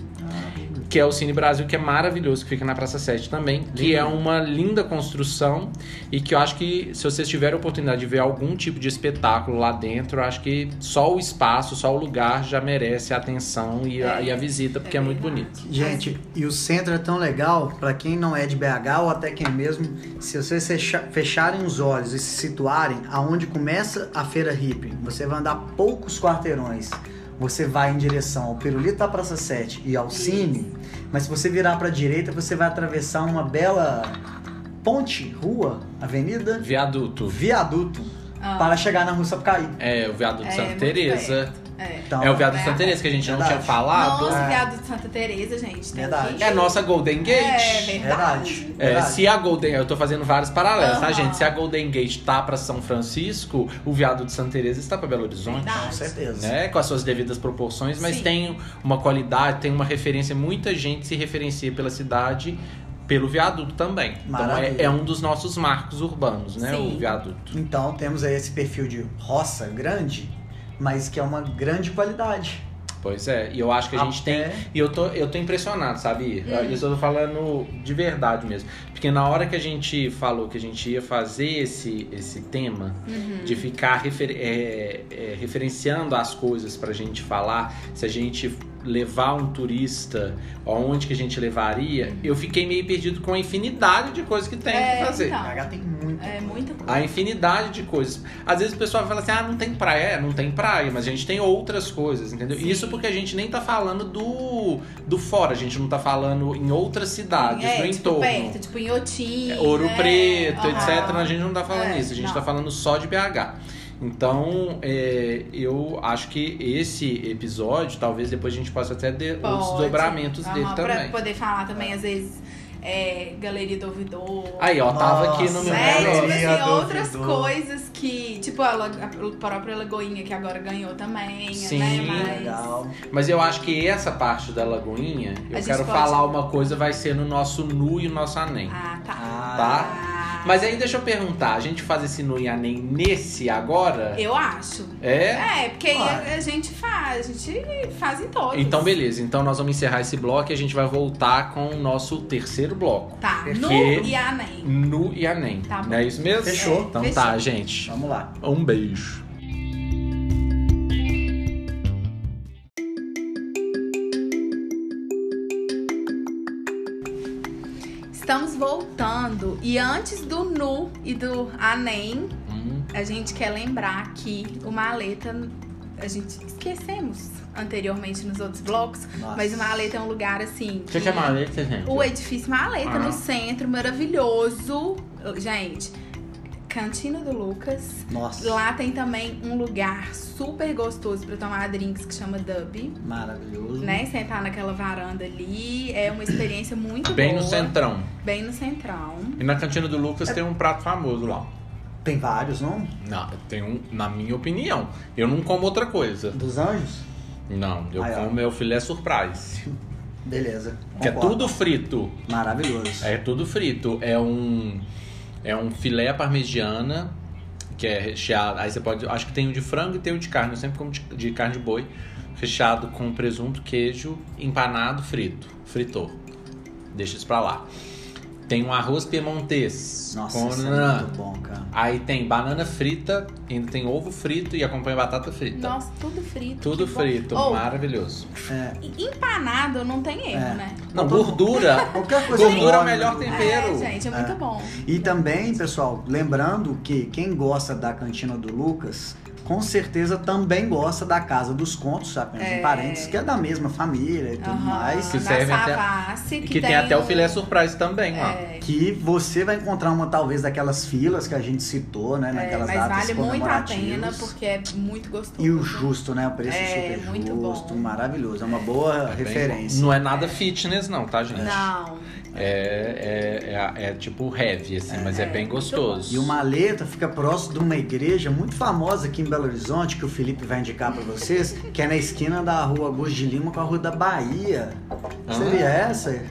Speaker 3: que é o Cine Brasil, que é maravilhoso, que fica na Praça 7 também, que é uma linda construção e que eu acho que se vocês tiverem a oportunidade de ver algum tipo de espetáculo lá dentro, eu acho que só o espaço, só o lugar já merece a atenção e a,
Speaker 4: É,
Speaker 3: e a visita, porque é,
Speaker 4: é
Speaker 3: muito bonito.
Speaker 5: Gente, e o centro é tão legal, pra quem não é de BH ou até quem mesmo, se vocês fecha- fecharem os olhos e se situarem aonde começa a feira hippie, você vai andar poucos quarteirões. Você vai em direção ao Pirulito da Praça 7 e ao Cine, mas se você virar pra direita, você vai atravessar uma bela ponte, rua, avenida,
Speaker 3: Viaduto.
Speaker 5: viaduto,
Speaker 4: Ah.
Speaker 5: para chegar na Rua Sapucaí.
Speaker 3: É, o Viaduto
Speaker 4: É,
Speaker 3: Santa Teresa.
Speaker 4: É.
Speaker 5: Então,
Speaker 3: É o Viaduto
Speaker 4: É.
Speaker 3: Santa Teresa que a gente não
Speaker 5: Verdade.
Speaker 3: tinha falado.
Speaker 4: Nossa,
Speaker 5: É.
Speaker 4: viado de Santa Teresa, gente. Tem
Speaker 5: Verdade.
Speaker 4: que-
Speaker 3: É a nossa Golden Gate.
Speaker 4: É,
Speaker 5: verdade.
Speaker 4: verdade.
Speaker 3: É,
Speaker 5: verdade.
Speaker 3: se a Golden, eu tô fazendo vários paralelos, tá,
Speaker 4: Aham.
Speaker 3: gente? Se a Golden Gate tá pra São Francisco, o Viaduto de Santa Teresa está pra Belo Horizonte.
Speaker 4: Verdade.
Speaker 5: Com certeza.
Speaker 3: Né, com as suas devidas proporções, mas
Speaker 4: Sim.
Speaker 3: tem uma qualidade, tem uma referência. Muita gente se referencia pela cidade pelo viaduto também. Então
Speaker 5: Maravilha.
Speaker 3: é, é um dos nossos marcos urbanos, né?
Speaker 4: Sim.
Speaker 3: O viaduto.
Speaker 5: Então temos aí esse perfil de roça grande, mas que é uma grande qualidade.
Speaker 3: Pois é, e eu acho que a gente tem.
Speaker 5: Até-
Speaker 3: E eu tô, eu tô impressionado, sabe?
Speaker 4: Hum.
Speaker 3: Isso eu tô falando de verdade mesmo. Porque na hora que a gente falou que a gente ia fazer esse, esse tema,
Speaker 4: Uhum.
Speaker 3: de ficar refer- é, é, referenciando as coisas pra gente falar, se a gente levar um turista, aonde que a gente levaria, eu fiquei meio perdido com a infinidade de coisas que tem
Speaker 4: É,
Speaker 3: que fazer.
Speaker 4: então.
Speaker 5: BH tem muito.
Speaker 4: É muita coisa.
Speaker 3: A infinidade de coisas. Às vezes o pessoal fala assim: ah, não tem praia. É, não tem praia, mas a gente tem outras coisas, entendeu?
Speaker 4: Sim.
Speaker 3: Isso porque a gente nem tá falando do, do fora, a gente não tá falando em outras cidades,
Speaker 4: é,
Speaker 3: no
Speaker 4: tipo,
Speaker 3: entorno.
Speaker 4: perto, tipo em Otim.
Speaker 3: É, Ouro
Speaker 4: né?
Speaker 3: Preto,
Speaker 4: Aham.
Speaker 3: etc. A gente não tá falando
Speaker 4: É,
Speaker 3: isso, a gente
Speaker 4: não.
Speaker 3: tá falando só de BH. Então, é, eu acho que esse episódio, talvez depois a gente possa até ter outros
Speaker 4: Pode.
Speaker 3: desdobramentos dele
Speaker 4: Aham,
Speaker 3: também.
Speaker 4: Pra poder falar também, às vezes, é, Galeria do Ouvidor.
Speaker 3: Aí, ó, tava aqui no
Speaker 5: Nossa,
Speaker 3: meu
Speaker 4: É, tipo
Speaker 3: negócio.
Speaker 5: Galeria
Speaker 4: assim,
Speaker 5: do
Speaker 4: outras
Speaker 5: Ouvidor.
Speaker 4: coisas que. Tipo, a, a própria Lagoinha, que agora ganhou também,
Speaker 3: Sim.
Speaker 4: né? Mas.
Speaker 5: Legal.
Speaker 3: Mas eu acho que essa parte da Lagoinha, eu quero
Speaker 4: pode-
Speaker 3: falar uma coisa, vai ser no nosso Nu e o nosso Anem.
Speaker 4: Ah, tá.
Speaker 5: Ah,
Speaker 3: Tá? Mas aí deixa eu perguntar, a gente faz esse Nu e Anem nesse agora?
Speaker 4: Eu acho.
Speaker 3: É?
Speaker 4: É, porque aí a, a gente faz, a gente faz em todos.
Speaker 3: Então beleza, então nós vamos encerrar esse bloco e a gente vai voltar com o nosso terceiro bloco.
Speaker 4: Tá,
Speaker 3: Porque-
Speaker 4: nu e anem.
Speaker 3: Nu e Anem.
Speaker 4: Tá bom.
Speaker 3: Não é isso mesmo?
Speaker 5: Fechou.
Speaker 3: Então
Speaker 4: Fechou.
Speaker 3: tá, gente.
Speaker 5: Vamos lá.
Speaker 3: Um beijo.
Speaker 4: Estamos voltando. E antes do nu e do anem,
Speaker 3: Hum,
Speaker 4: a gente quer lembrar que o maleta. A gente esquecemos anteriormente nos outros blocos,
Speaker 5: Nossa.
Speaker 4: mas o maleta é um lugar assim.
Speaker 3: O que, que é maleta, gente?
Speaker 4: O edifício Maleta,
Speaker 3: Ah.
Speaker 4: no centro, maravilhoso. Gente, Cantina do Lucas.
Speaker 5: Nossa.
Speaker 4: Lá tem também um lugar super gostoso pra tomar drinks que chama Dub,
Speaker 5: Maravilhoso.
Speaker 4: né? Sentar naquela varanda ali. É uma experiência muito
Speaker 3: Bem
Speaker 4: boa.
Speaker 3: no centrão.
Speaker 4: Bem no centrão.
Speaker 3: E na cantina do Lucas tem um prato famoso lá.
Speaker 5: Tem vários, não?
Speaker 3: Não, tem um, na minha opinião. Eu não como outra coisa.
Speaker 5: Dos anjos?
Speaker 3: Não, eu
Speaker 5: Aí, ó.
Speaker 3: como meu filé surprise.
Speaker 5: Beleza.
Speaker 3: Que é tudo frito.
Speaker 5: Maravilhoso.
Speaker 3: É tudo frito. É um é um filé parmegiana que é recheado. Aí você pode, acho que tem o de frango e tem o de carne. Eu sempre como de, de carne de boi, recheado com presunto, queijo, empanado, frito, fritou. Deixa isso pra lá. Tem um arroz piemontês.
Speaker 5: Nossa,
Speaker 3: com
Speaker 5: isso é muito bom, cara.
Speaker 3: Aí tem banana frita, ainda tem ovo frito e acompanha batata frita.
Speaker 4: Nossa, tudo frito.
Speaker 3: Tudo frito, maravilhoso.
Speaker 5: É,
Speaker 4: empanado não tem erro,
Speaker 5: É.
Speaker 4: né?
Speaker 3: Não, gordura. <laughs>
Speaker 5: Qualquer coisa
Speaker 3: Gordura é o melhor
Speaker 5: né?
Speaker 3: tempero.
Speaker 4: É, gente, é muito bom.
Speaker 5: E também, pessoal, lembrando que quem gosta da cantina do Lucas, com certeza também gosta da Casa dos Contos, apenas
Speaker 4: É.
Speaker 5: um parênteses, que é da mesma família e tudo
Speaker 4: Aham,
Speaker 5: mais.
Speaker 3: Que serve até-
Speaker 4: Savassi,
Speaker 3: Que,
Speaker 4: que,
Speaker 3: tem, até o filé surprise também, ó.
Speaker 4: É,
Speaker 5: Que você vai encontrar uma, talvez, daquelas filas que a gente citou, né?
Speaker 4: é,
Speaker 5: Naquelas
Speaker 4: mas
Speaker 5: datas
Speaker 4: vale muito a pena
Speaker 5: comemorativas.
Speaker 4: porque é muito gostoso.
Speaker 5: E o justo, né? O preço
Speaker 4: É,
Speaker 5: super
Speaker 4: muito
Speaker 5: justo,
Speaker 4: bom.
Speaker 5: maravilhoso. É uma boa
Speaker 3: É
Speaker 5: referência.
Speaker 3: bom. Não é nada fitness, não, tá, gente?
Speaker 4: Não.
Speaker 3: É, é, é, é tipo heavy, assim, mas é,
Speaker 4: É,
Speaker 3: bem gostoso.
Speaker 5: E o Maleta fica próximo de uma igreja muito famosa aqui em Belo Horizonte, que o Felipe vai indicar pra vocês, que é na esquina da rua Augusto de Lima com a rua da Bahia. Seria essa?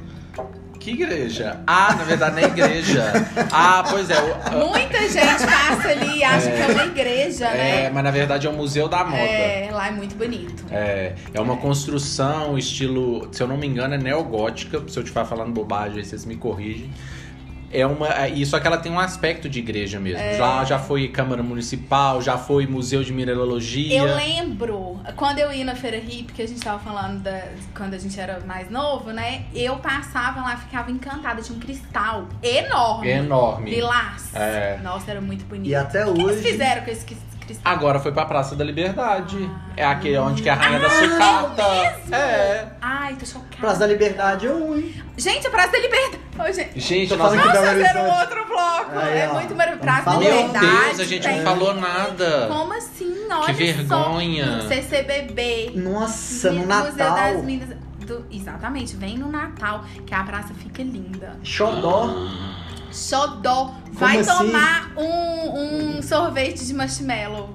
Speaker 3: Que igreja? Ah, na verdade, na igreja. Ah, pois é. <laughs> o-
Speaker 4: Muita gente passa ali e acha que é uma igreja,
Speaker 3: é,
Speaker 4: né?
Speaker 3: mas na verdade é o Museu da Moda.
Speaker 4: É, lá é muito bonito.
Speaker 3: É, é uma construção estilo, se eu não me engano, é neogótica. Se eu estiver falando bobagem, aí vocês me corrigem. É uma, é, e só que ela tem um aspecto de igreja mesmo.
Speaker 4: É.
Speaker 3: Já, já foi Câmara Municipal, já foi Museu de Mineralogia.
Speaker 4: Eu lembro, quando eu ia na Feira Hip, que a gente tava falando da, quando a gente era mais novo, né? Eu passava lá, ficava encantada. Tinha um cristal enorme.
Speaker 3: Enorme.
Speaker 4: Lilás.
Speaker 3: É.
Speaker 4: Nossa, era muito bonito.
Speaker 5: E até
Speaker 4: O que eles
Speaker 5: hoje.
Speaker 4: fizeram com esse cris- cristal?
Speaker 3: Agora foi pra Praça da Liberdade.
Speaker 4: Ah.
Speaker 3: É aquele onde que é a Rainha da Sucata. É.
Speaker 4: Ai, tô chocada.
Speaker 5: Praça da Liberdade é um, hein?
Speaker 4: Gente, a Praça da Liberdade. Ô, gente.
Speaker 3: Gente,
Speaker 5: que
Speaker 4: Vamos fazer um outro bloco.
Speaker 5: Aí,
Speaker 4: é
Speaker 5: ó.
Speaker 4: muito maravilhoso. Praça da
Speaker 5: Vamos
Speaker 3: Meu
Speaker 5: falar.
Speaker 4: Liberdade.
Speaker 3: Deus, a gente
Speaker 4: tem-
Speaker 3: não falou nada.
Speaker 4: Como assim? Olha
Speaker 3: Que vergonha.
Speaker 4: Só, no CCBB.
Speaker 5: Nossa, no
Speaker 4: Museu
Speaker 5: Natal.
Speaker 4: das Minas. do- exatamente, vem no Natal, que a praça fica linda.
Speaker 5: Xodó.
Speaker 4: Xodó. Vai
Speaker 5: assim?
Speaker 4: tomar um, um sorvete de marshmallow.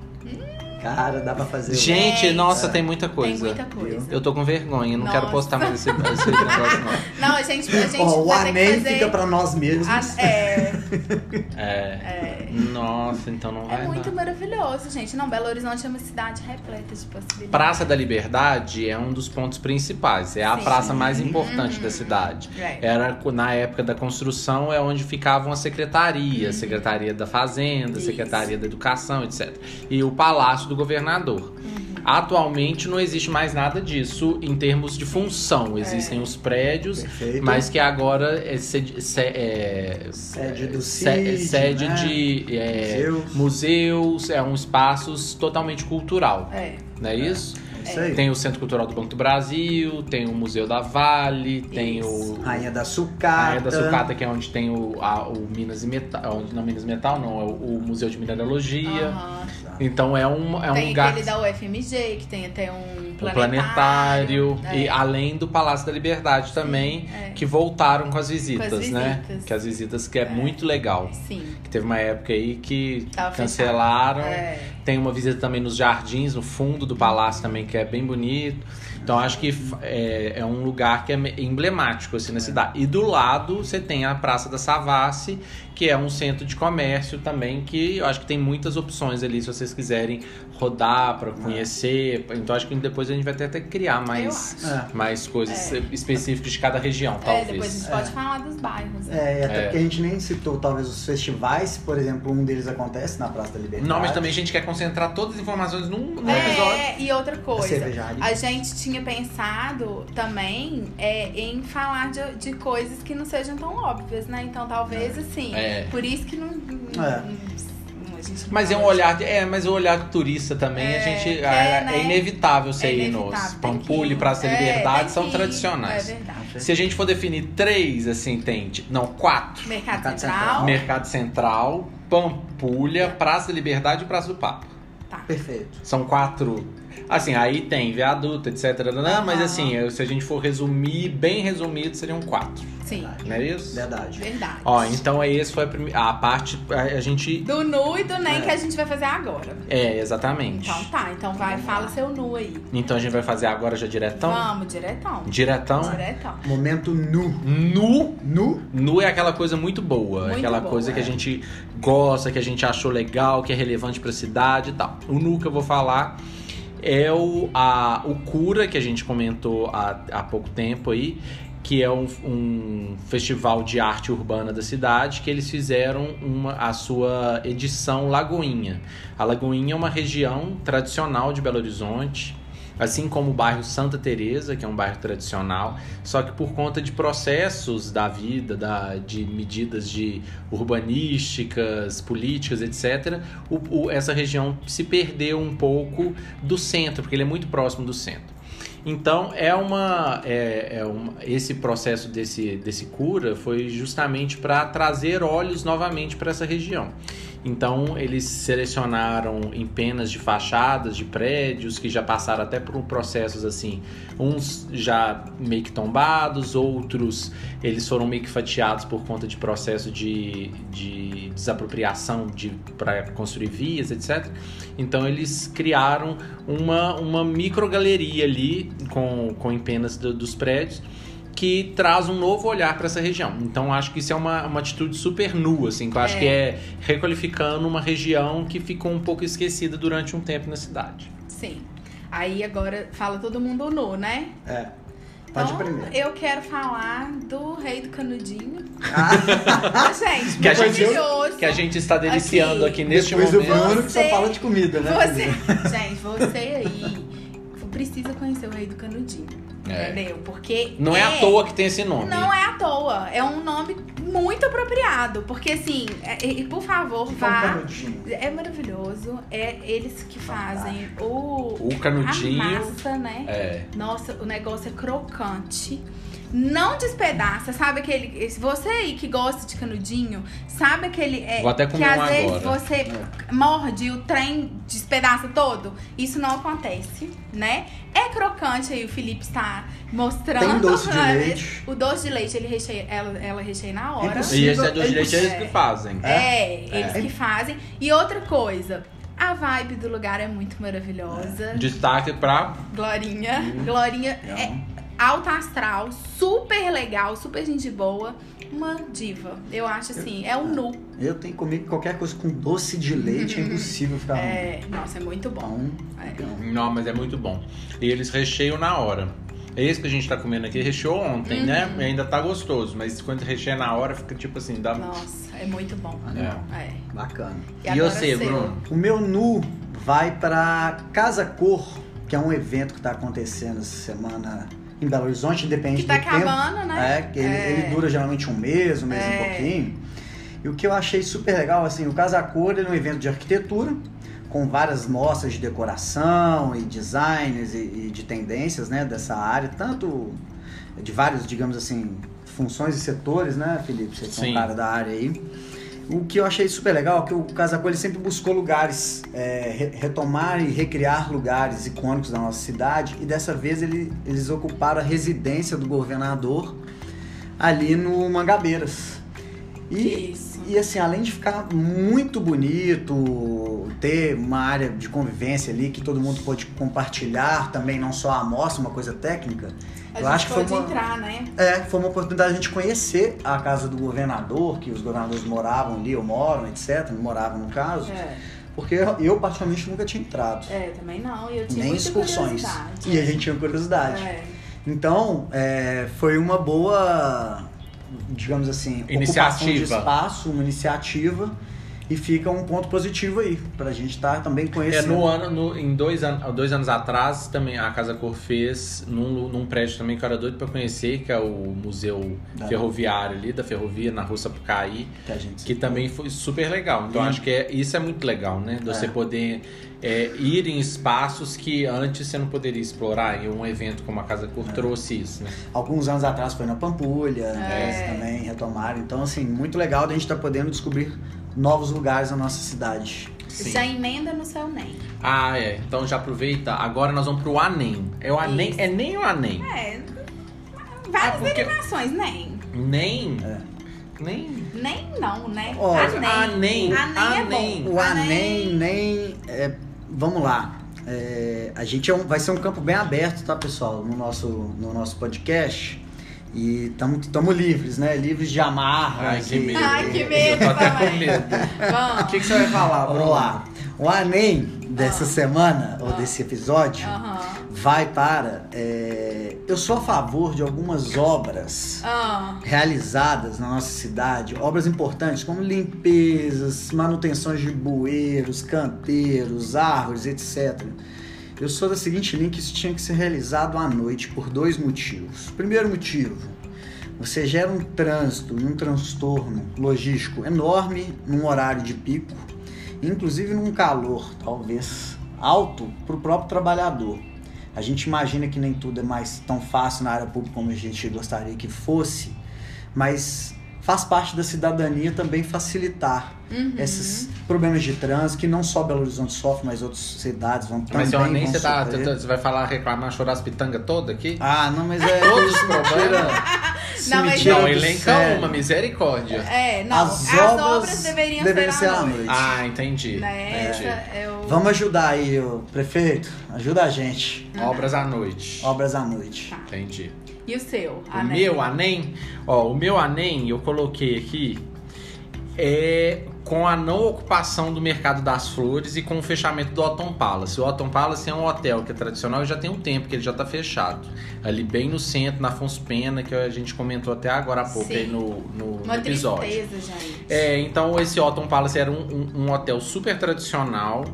Speaker 5: Cara, dá pra fazer.
Speaker 3: Gente,
Speaker 4: Gente,
Speaker 3: nossa, tem muita
Speaker 4: Tem
Speaker 3: coisa.
Speaker 4: muita coisa.
Speaker 3: Eu tô com vergonha, não
Speaker 4: Nossa.
Speaker 3: quero postar mais esse, esse negócio, não. <laughs>
Speaker 4: Não, a gente, a gente
Speaker 5: Ó, o
Speaker 4: que fazer...
Speaker 5: fica pra nós mesmos.
Speaker 4: a- é, <laughs> <laughs>
Speaker 3: É.
Speaker 4: é.
Speaker 3: Nossa, então não
Speaker 4: É
Speaker 3: vai
Speaker 4: muito
Speaker 3: dar.
Speaker 4: maravilhoso, gente. Não, Belo Horizonte é uma cidade repleta de possibilidades.
Speaker 3: Praça da Liberdade é um dos pontos principais. É a
Speaker 4: Sim.
Speaker 3: praça mais importante da cidade.
Speaker 4: É.
Speaker 3: Era na época da construção é onde ficavam as secretarias, Secretaria da Fazenda,
Speaker 4: Uhum. Isso.
Speaker 3: Secretaria da Educação, etc. E o Palácio do Governador.
Speaker 4: Uhum.
Speaker 3: Atualmente não existe mais nada disso em termos de função. Existem os prédios,
Speaker 5: Perfeito.
Speaker 3: mas que agora é sede, se- é-
Speaker 5: Sede do
Speaker 3: se-
Speaker 5: CID,
Speaker 3: sede
Speaker 5: né?
Speaker 3: de é,
Speaker 5: Museus.
Speaker 3: museus, é um espaço totalmente cultural,
Speaker 4: É.
Speaker 3: não é isso?
Speaker 5: É isso aí.
Speaker 3: Tem o Centro Cultural do Banco do Brasil, tem o Museu da Vale, tem o
Speaker 5: Rainha da
Speaker 3: a
Speaker 5: Sucata.
Speaker 3: Rainha da Sucata, que é onde tem o, a- o Minas e Metal, onde, não Minas e Metal, não, é o, o Museu de Mineralogia.
Speaker 4: Aham.
Speaker 3: Então é um, é um
Speaker 4: tem
Speaker 3: lugar
Speaker 4: aquele da UFMG, que tem até um planetário.
Speaker 3: planetário
Speaker 4: É.
Speaker 3: e além do Palácio da Liberdade também,
Speaker 4: é.
Speaker 3: que voltaram com as visitas,
Speaker 4: Com as
Speaker 3: né?
Speaker 4: visitas.
Speaker 3: Que as visitas que é, muito legal.
Speaker 4: Sim.
Speaker 3: Que teve uma época aí que
Speaker 4: Tava
Speaker 3: cancelaram.
Speaker 4: É.
Speaker 3: Tem uma visita também nos jardins, no fundo do palácio também, que é bem bonito. Então acho que é, é um lugar que é emblemático assim na cidade. E do lado você tem a Praça da Savassi, que é um centro de comércio também, que eu acho que tem muitas opções ali se vocês quiserem rodar para conhecer. Então acho que depois a gente vai ter até que criar mais.
Speaker 5: É.
Speaker 3: mais coisas
Speaker 4: É.
Speaker 3: específicas de cada região,
Speaker 4: É,
Speaker 3: talvez.
Speaker 4: depois a gente pode falar dos bairros. né?
Speaker 5: É, e até
Speaker 3: É.
Speaker 5: porque a gente nem citou talvez os festivais, por exemplo, um deles acontece na Praça da Liberdade.
Speaker 3: Não, mas também a gente quer concentrar todas as informações num, num episódio.
Speaker 4: É, e outra
Speaker 5: A
Speaker 4: coisa.
Speaker 5: cervejaria.
Speaker 4: A gente tinha pensado também é, em falar de, de coisas que não sejam tão óbvias, né? Então talvez assim.
Speaker 3: É.
Speaker 4: Por isso que não.
Speaker 5: É.
Speaker 4: a
Speaker 3: Mas é um olhar, de- é, mas o olhar do turista também, a
Speaker 4: É,
Speaker 3: gente
Speaker 4: é,
Speaker 3: é,
Speaker 4: né?
Speaker 3: é inevitável você
Speaker 4: É
Speaker 3: ir nos Pampulha e. Praça da
Speaker 4: É,
Speaker 3: Liberdade são tradicionais.
Speaker 4: É verdade.
Speaker 3: Se a gente for definir três, assim, tem, não, quatro.
Speaker 4: Mercado,
Speaker 5: Mercado
Speaker 4: Central.
Speaker 5: Central.
Speaker 3: Mercado Central, Pampulha, Praça da Liberdade e Praça do Papo.
Speaker 4: Tá.
Speaker 5: Perfeito.
Speaker 3: São quatro. Assim, aí tem viaduto, etc. Mas
Speaker 4: Aham.
Speaker 3: assim, se a gente for resumir, bem resumido, seriam quatro.
Speaker 4: Sim,
Speaker 3: Não é isso?
Speaker 5: Verdade.
Speaker 4: verdade.
Speaker 3: Ó, então é esse foi a, prime- a parte. A, gente.
Speaker 4: Do nu e do nem
Speaker 5: É.
Speaker 4: que a gente vai fazer agora.
Speaker 3: É, exatamente.
Speaker 4: Então tá, então vai, fala seu nu aí.
Speaker 3: Então a gente vai fazer agora já diretão?
Speaker 4: Vamos, diretão.
Speaker 3: Diretão?
Speaker 4: Diretão.
Speaker 5: Momento nu.
Speaker 3: Nu.
Speaker 5: Nu?
Speaker 3: Nu é aquela coisa muito boa.
Speaker 4: Muito
Speaker 3: aquela
Speaker 4: boa,
Speaker 3: coisa que a
Speaker 5: é.
Speaker 3: gente gosta, que a gente achou legal, que é relevante pra cidade e tal. O nu que eu vou falar é o, a, o cura que a gente comentou há, há pouco tempo aí. que é um, um festival de arte urbana da cidade, que eles fizeram uma, a sua edição Lagoinha. A Lagoinha é uma região tradicional de Belo Horizonte, assim como o bairro Santa Teresa, que é um bairro tradicional, só que por conta de processos da vida, da, de medidas de urbanísticas, políticas, etc., o, o, essa região se perdeu um pouco do centro, porque ele é muito próximo do centro. Então é uma, é, é uma esse processo desse, desse cura foi justamente para trazer olhos novamente para essa região. Então eles selecionaram em penas de fachadas de prédios que já passaram até por processos assim, uns já meio que tombados, outros eles foram meio que fatiados por conta de processo de, de desapropriação de, para construir vias, etc. Então eles criaram uma, uma microgaleria ali com, com empenas do, dos prédios que traz um novo olhar para essa região. Então acho que isso é uma, uma atitude super nua, assim, que eu acho
Speaker 4: É.
Speaker 3: que é requalificando uma região que ficou um pouco esquecida durante um tempo na cidade.
Speaker 4: Sim. Aí agora fala todo mundo nu, né?
Speaker 5: É. Pode
Speaker 4: então,
Speaker 5: primeiro.
Speaker 4: eu quero falar do Rei do Canudinho.
Speaker 5: Ah, <laughs>
Speaker 4: gente,
Speaker 3: Que a gente,
Speaker 4: maravilhoso.
Speaker 3: que a gente está deliciando aqui,
Speaker 4: Aqui.
Speaker 3: neste
Speaker 5: Depois o
Speaker 3: momento.
Speaker 5: Bruno que só
Speaker 4: Você-
Speaker 5: fala de comida, né?
Speaker 4: Você, <laughs> gente, você aí precisa conhecer o Rei do Canudinho.
Speaker 3: É.
Speaker 4: Entendeu? Porque.
Speaker 3: Não é à toa que tem esse nome.
Speaker 4: Não é à toa. É um nome muito apropriado. Porque, assim, é- e, por favor,
Speaker 5: um
Speaker 4: vá.
Speaker 5: canudinho.
Speaker 4: É maravilhoso. É eles que fazem o.
Speaker 3: O canudinho.
Speaker 4: A massa, né?
Speaker 3: É.
Speaker 4: Nossa, o negócio é crocante. Não despedaça, sabe aquele. Você aí que gosta de canudinho, sabe aquele. É,
Speaker 3: Vou até
Speaker 4: que
Speaker 3: comer
Speaker 4: às
Speaker 3: um
Speaker 4: vezes
Speaker 3: agora.
Speaker 4: você morde e o trem despedaça todo? Isso não acontece, né? É crocante aí, o Felipe está mostrando.
Speaker 5: Tem doce de
Speaker 4: né? <laughs>
Speaker 5: leite.
Speaker 4: O doce de leite, ele recheia, ela, ela recheia na hora.
Speaker 5: impossível.
Speaker 3: E esse é do
Speaker 5: É
Speaker 3: direito, é eles
Speaker 4: impossível.
Speaker 3: que fazem.
Speaker 4: É, eles
Speaker 5: É.
Speaker 4: que fazem. E outra coisa, a vibe do lugar é muito maravilhosa.
Speaker 3: Destaque pra.
Speaker 4: Glorinha.
Speaker 3: Hum.
Speaker 4: Glorinha é alta astral, super legal, super gente boa. Uma diva. Eu acho assim, é um nu.
Speaker 5: Eu tenho comigo qualquer coisa com doce de leite, é impossível ficar ruim.
Speaker 4: É, nossa, é muito bom.
Speaker 5: Então,
Speaker 4: É.
Speaker 3: Não, mas é muito bom. E eles recheiam na hora. Esse que a gente tá comendo aqui recheou ontem,
Speaker 4: Uhum.
Speaker 3: né? E ainda tá gostoso. Mas quando recheia na hora, fica tipo assim, dá.
Speaker 4: Nossa, é muito bom.
Speaker 5: animal.
Speaker 4: É.
Speaker 5: Bacana.
Speaker 3: E,
Speaker 4: agora
Speaker 3: você? Bruno?
Speaker 5: O meu nu vai pra Casa Cor, que é um evento que tá acontecendo essa semana em Belo Horizonte, independente
Speaker 4: Que tá
Speaker 5: do tempo.
Speaker 4: acabando, né?
Speaker 5: É, que ele,
Speaker 4: É.
Speaker 5: ele dura geralmente um mês, um mês e
Speaker 4: É.
Speaker 5: pouquinho. E o que eu achei super legal, assim, o Casa Cor é um evento de arquitetura, com várias mostras de decoração e designs e, e de tendências, né, dessa área, tanto de vários, digamos assim, funções e setores, né, Felipe? Você que é um cara da área aí. O que eu achei super legal é que o Casa Cor ele sempre buscou lugares, é, re- retomar e recriar lugares icônicos da nossa cidade, e dessa vez ele- eles ocuparam a residência do governador ali no Mangabeiras. E,
Speaker 4: Isso.
Speaker 5: e assim, além de ficar muito bonito, ter uma área de convivência ali que todo mundo pode compartilhar, também não só a amostra, uma coisa técnica.
Speaker 4: A
Speaker 5: eu
Speaker 4: gente
Speaker 5: acho que foi uma,
Speaker 4: entrar, né?
Speaker 5: é, foi uma oportunidade de a gente conhecer a casa do governador, que os governadores moravam ali, ou moram, etc. Moravam no caso.
Speaker 4: É,
Speaker 5: Porque eu, particularmente, nunca tinha entrado.
Speaker 4: é, também não. E eu tinha
Speaker 5: nem
Speaker 4: muita
Speaker 5: excursões.
Speaker 4: curiosidade.
Speaker 5: E a gente tinha curiosidade.
Speaker 4: É.
Speaker 5: Então, é, foi uma boa, digamos assim, ocupação de
Speaker 3: Iniciativa.
Speaker 5: espaço, uma iniciativa. E fica um ponto positivo aí, pra gente estar também
Speaker 3: É,
Speaker 5: conhecendo.
Speaker 3: no ano, no- em dois, an dois anos atrás, também a Casa Cor fez num, num prédio também que eu era doido pra conhecer, que é o Museu
Speaker 5: Da-
Speaker 3: Ferroviário ali, da Ferrovia, na Rua Sapucaí,
Speaker 5: que a gente
Speaker 3: que também foi super legal. Então
Speaker 5: Sim.
Speaker 3: acho que é, isso é muito legal, né? De você
Speaker 5: É.
Speaker 3: poder é, ir em espaços que antes você não poderia explorar. E um evento como a Casa Cor
Speaker 5: É.
Speaker 3: trouxe isso, né?
Speaker 5: Alguns anos atrás foi na Pampulha, né,
Speaker 4: É.
Speaker 5: também retomaram. Então, assim, muito legal da gente estar podendo descobrir novos lugares na nossa cidade.
Speaker 3: Sim.
Speaker 4: Já emenda no seu NEM.
Speaker 3: Ah, é. Então já aproveita. Agora nós vamos pro Anem. É o Anem?
Speaker 4: Isso.
Speaker 3: É nem o Anem.
Speaker 4: É. Várias
Speaker 3: Ah, porque-
Speaker 4: derivações, NEM.
Speaker 3: Nem?
Speaker 5: É.
Speaker 3: Nem?
Speaker 4: Nem não, né?
Speaker 5: Olha,
Speaker 3: Anem.
Speaker 4: Anem. Anem é.
Speaker 5: O Anem, nem. é, vamos lá. É, a gente é um- vai ser um campo bem aberto, tá, pessoal? No nosso, no nosso podcast. E estamos livres, né? Livres de amarras.
Speaker 3: Ai, que medo.
Speaker 4: Ai, que
Speaker 3: Eu
Speaker 4: medo
Speaker 3: tô até com medo. O que, que você vai falar,
Speaker 5: Vamos lá. O Anem dessa
Speaker 4: Ah.
Speaker 5: semana, ou
Speaker 4: Ah.
Speaker 5: desse episódio,
Speaker 4: Aham.
Speaker 5: vai para. é, Eu sou a favor de algumas obras
Speaker 4: Ah,
Speaker 5: realizadas na nossa cidade, obras importantes como limpezas, manutenções de bueiros, canteiros, árvores, etc. Eu sou da seguinte linha que isso tinha que ser realizado à noite por dois motivos. Primeiro motivo, você gera um trânsito e um transtorno logístico enorme num horário de pico, inclusive num calor talvez alto para o próprio trabalhador. A gente imagina que nem tudo é mais tão fácil na área pública como a gente gostaria que fosse, mas faz parte da cidadania também facilitar
Speaker 4: uhum.
Speaker 5: esses problemas de trânsito que não só Belo Horizonte sofre, mas outras cidades vão também
Speaker 3: Mas seu nem
Speaker 5: vão
Speaker 3: você, tá, você vai falar, reclamar, chorar as pitangas todas aqui?
Speaker 5: Ah, não, mas é <laughs>
Speaker 3: Todos os problemas?
Speaker 4: Não, mas
Speaker 3: Não, elenca
Speaker 5: sério.
Speaker 3: uma, misericórdia.
Speaker 4: É, não.
Speaker 5: As
Speaker 4: As,
Speaker 5: obras
Speaker 4: obras, deveriam,
Speaker 5: deveriam
Speaker 4: ser,
Speaker 5: ser
Speaker 4: à noite.
Speaker 5: noite.
Speaker 3: Ah, entendi.
Speaker 4: Né? Essa
Speaker 3: entendi.
Speaker 4: é o...
Speaker 5: Vamos ajudar aí, o prefeito. Ajuda a gente.
Speaker 3: Obras à noite.
Speaker 5: Obras à noite.
Speaker 4: Tá.
Speaker 3: Entendi.
Speaker 4: E o seu?
Speaker 3: O
Speaker 4: Anel?
Speaker 3: meu ANEM, ó, o meu ANEM eu coloquei aqui é com a não ocupação do mercado das flores e com o fechamento do Otton Palace. O Otton Palace é um hotel que é tradicional e já tem um tempo que ele já tá fechado. Ali bem no centro, na Afonso Pena, que a gente comentou até agora há pouco
Speaker 4: Sim.
Speaker 3: aí no, no, no
Speaker 4: Uma
Speaker 3: episódio.
Speaker 4: tristeza, gente.
Speaker 3: É, então esse Otton Palace era um, um- um hotel super tradicional.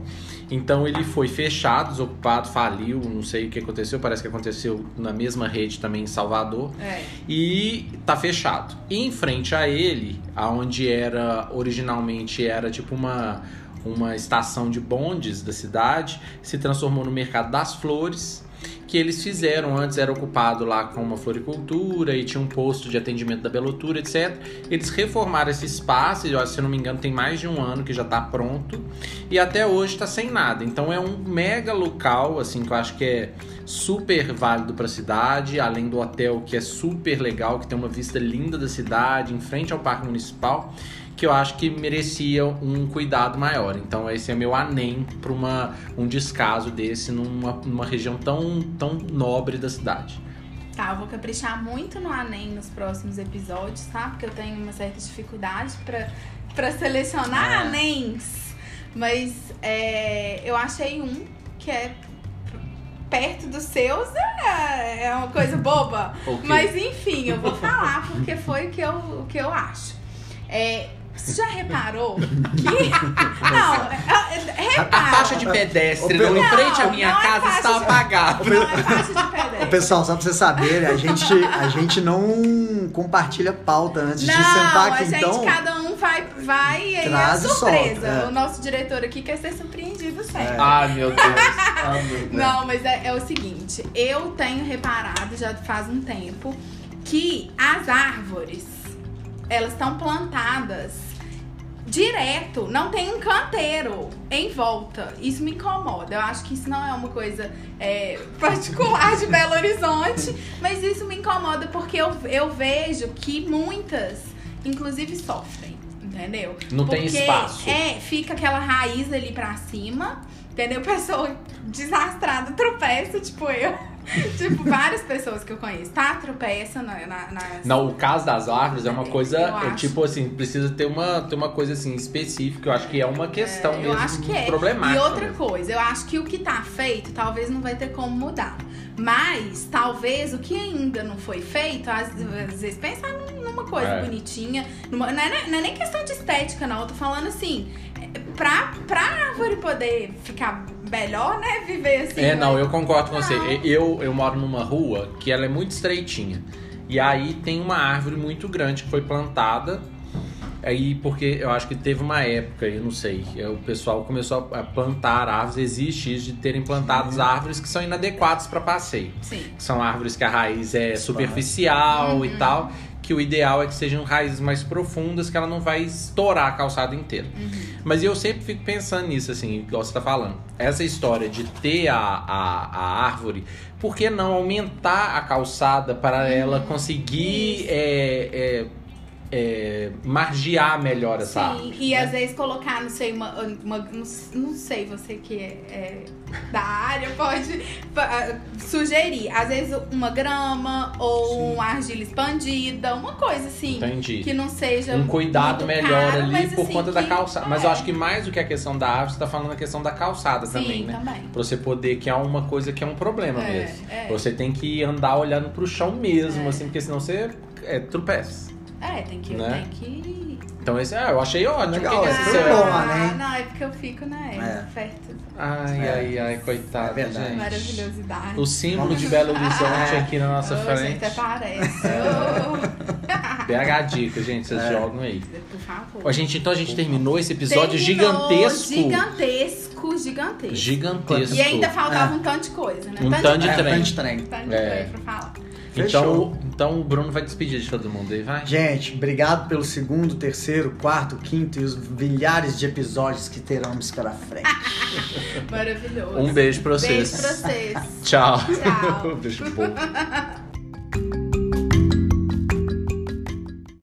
Speaker 3: Então ele foi fechado, desocupado, faliu, não sei o que aconteceu, parece que aconteceu na mesma rede também em Salvador.
Speaker 4: É.
Speaker 3: E tá fechado. E em frente a ele, aonde era originalmente era tipo uma uma estação de bondes da cidade, se transformou no mercado das flores, que eles fizeram antes era ocupado lá com uma floricultura e tinha um posto de atendimento da belotura, etc. Eles reformaram esse espaço, e, ó, se eu não me engano, tem mais de um ano que já tá pronto e até hoje tá sem nada. Então é um mega local, assim, que eu acho que é super válido para a cidade, além do hotel que é super legal, que tem uma vista linda da cidade, em frente ao Parque Municipal, que eu acho que merecia um cuidado maior. Então esse é meu anem para um descaso desse numa, numa região tão tão nobre da cidade.
Speaker 4: Tá, eu vou caprichar muito no Anem nos próximos episódios, tá? Porque eu tenho uma certa dificuldade pra selecionar
Speaker 5: É.
Speaker 4: Anems. Mas é, eu achei um que é perto dos seus, é, uma coisa boba. <laughs>
Speaker 3: Ok.
Speaker 4: Mas enfim, eu vou falar porque foi o que eu, o que eu acho. É, você já reparou <laughs> que. Não, é- é-
Speaker 3: A
Speaker 4: repara.
Speaker 3: faixa de pedestre não, em frente à minha
Speaker 4: não é
Speaker 3: casa
Speaker 4: faixa
Speaker 3: está
Speaker 4: de-
Speaker 3: apagada.
Speaker 4: Não é faixa de
Speaker 5: Ô, pessoal, só pra vocês saberem, a gente, a gente não compartilha pauta antes de
Speaker 4: Não,
Speaker 5: sentar
Speaker 4: a
Speaker 5: aqui,
Speaker 4: gente,
Speaker 5: então.
Speaker 4: cada um vai, vai e aí é surpresa.
Speaker 5: solta, é.
Speaker 4: O nosso diretor aqui quer ser surpreendido sempre.
Speaker 3: Ai, meu Deus. <laughs>
Speaker 5: Ah, meu Deus.
Speaker 4: Não, mas é, é o seguinte, eu tenho reparado já faz um tempo que as árvores, elas estão plantadas direto, não tem um canteiro em volta. Isso me incomoda. Eu acho que isso não é uma coisa é, particular de Belo Horizonte, mas isso me incomoda porque eu, eu vejo que muitas, inclusive, sofrem. Entendeu?
Speaker 3: Não tem
Speaker 4: Porque,
Speaker 3: espaço.
Speaker 4: É, fica aquela raiz ali pra cima, entendeu? Pessoa desastrada tropeça, tipo eu. <laughs> tipo, várias pessoas que eu conheço, tá? Tropeça na, na, nas-
Speaker 3: Não, o caso das árvores é uma coisa, é, tipo assim, precisa ter uma, ter uma coisa assim específica. Eu acho que é uma questão
Speaker 4: É,
Speaker 3: mesmo
Speaker 4: eu acho que é.
Speaker 3: problemática.
Speaker 4: E outra
Speaker 3: mesmo.
Speaker 4: coisa, eu acho que o que tá feito talvez não vai ter como mudar. Mas talvez o que ainda não foi feito, às, às vezes pensar num- numa coisa
Speaker 3: É.
Speaker 4: bonitinha. numa- não, é, não é nem questão de estética, não. Eu tô falando assim, é, pra, pra árvore poder ficar melhor, né? Viver assim.
Speaker 3: É, não,
Speaker 4: né?
Speaker 3: eu concordo com você.
Speaker 4: Não.
Speaker 3: Eu, eu moro numa rua que ela é muito estreitinha. E aí tem uma árvore muito grande que foi plantada. Aí, porque eu acho que teve uma época, eu não sei, é, o pessoal começou a plantar árvores. Existe isso de terem plantado árvores que são inadequadas para passeio.
Speaker 4: Sim.
Speaker 3: São árvores que a raiz é superficial e
Speaker 4: Uhum.
Speaker 3: tal. Que o ideal é que sejam raízes mais profundas, que ela não vai estourar a calçada inteira.
Speaker 4: Uhum.
Speaker 3: Mas eu sempre fico pensando nisso, assim, igual você tá falando. Essa história de ter a, a, a árvore, por que não aumentar a calçada para ela conseguir é, é, é, margear melhor essa
Speaker 4: Sim,
Speaker 3: árvore.
Speaker 4: e
Speaker 3: né?
Speaker 4: às vezes colocar, não sei, uma, uma- não, não sei, você que é, é da área pode fa- sugerir. Às vezes uma grama ou uma argila expandida, uma coisa assim.
Speaker 3: Entendi.
Speaker 4: Que não seja
Speaker 3: um cuidado
Speaker 4: muito
Speaker 3: melhor
Speaker 4: caro,
Speaker 3: ali
Speaker 4: mas,
Speaker 3: por
Speaker 4: assim,
Speaker 3: conta da calçada. Mas
Speaker 4: é.
Speaker 3: eu acho que mais do que a questão da árvore, você tá falando a questão da calçada
Speaker 4: Sim,
Speaker 3: também, né?
Speaker 4: também.
Speaker 3: Pra você poder, que é uma coisa que é um problema
Speaker 4: É,
Speaker 3: mesmo.
Speaker 4: é.
Speaker 3: Você tem que andar olhando pro chão mesmo,
Speaker 4: É.
Speaker 3: assim, porque senão você é, tropeça.
Speaker 4: É, tem que,
Speaker 3: Né?
Speaker 4: tem que.
Speaker 3: Então esse, ah, eu achei ótimo.
Speaker 5: Legal,
Speaker 3: que
Speaker 5: bom,
Speaker 4: ah,
Speaker 5: né?
Speaker 4: Não, é porque eu fico, né,
Speaker 5: É.
Speaker 4: perto
Speaker 3: Ai,
Speaker 5: É.
Speaker 3: ai, ai, coitada,
Speaker 5: É
Speaker 3: gente.
Speaker 4: maravilhosidade.
Speaker 3: O símbolo de Belo Horizonte aqui na nossa
Speaker 4: Ô,
Speaker 3: frente.
Speaker 4: gente, até parece. <laughs>
Speaker 3: PH dica, gente, vocês
Speaker 5: É.
Speaker 3: jogam aí.
Speaker 4: Por favor.
Speaker 3: Ó, gente, então a gente terminou esse episódio
Speaker 4: Terminou
Speaker 3: gigantesco.
Speaker 4: Gigantesco, gigantesco.
Speaker 3: Gigantesco.
Speaker 4: E ainda faltava
Speaker 5: É.
Speaker 4: um tanto de coisa, né?
Speaker 3: Um
Speaker 4: tanto
Speaker 3: de
Speaker 5: É,
Speaker 3: trem.
Speaker 5: tanto de trem.
Speaker 4: tanto de
Speaker 3: É.
Speaker 4: pra falar.
Speaker 3: Então,
Speaker 5: Fechou.
Speaker 3: então o Bruno vai despedir de todo mundo aí, vai?
Speaker 5: Gente, obrigado pelo segundo, terceiro, quarto, quinto e os milhares de episódios que teremos pela frente. <laughs>
Speaker 4: Maravilhoso.
Speaker 3: Um beijo pra vocês.
Speaker 4: Beijo pra vocês.
Speaker 3: Tchau.
Speaker 4: Tchau. <laughs>
Speaker 3: beijo bom. <laughs>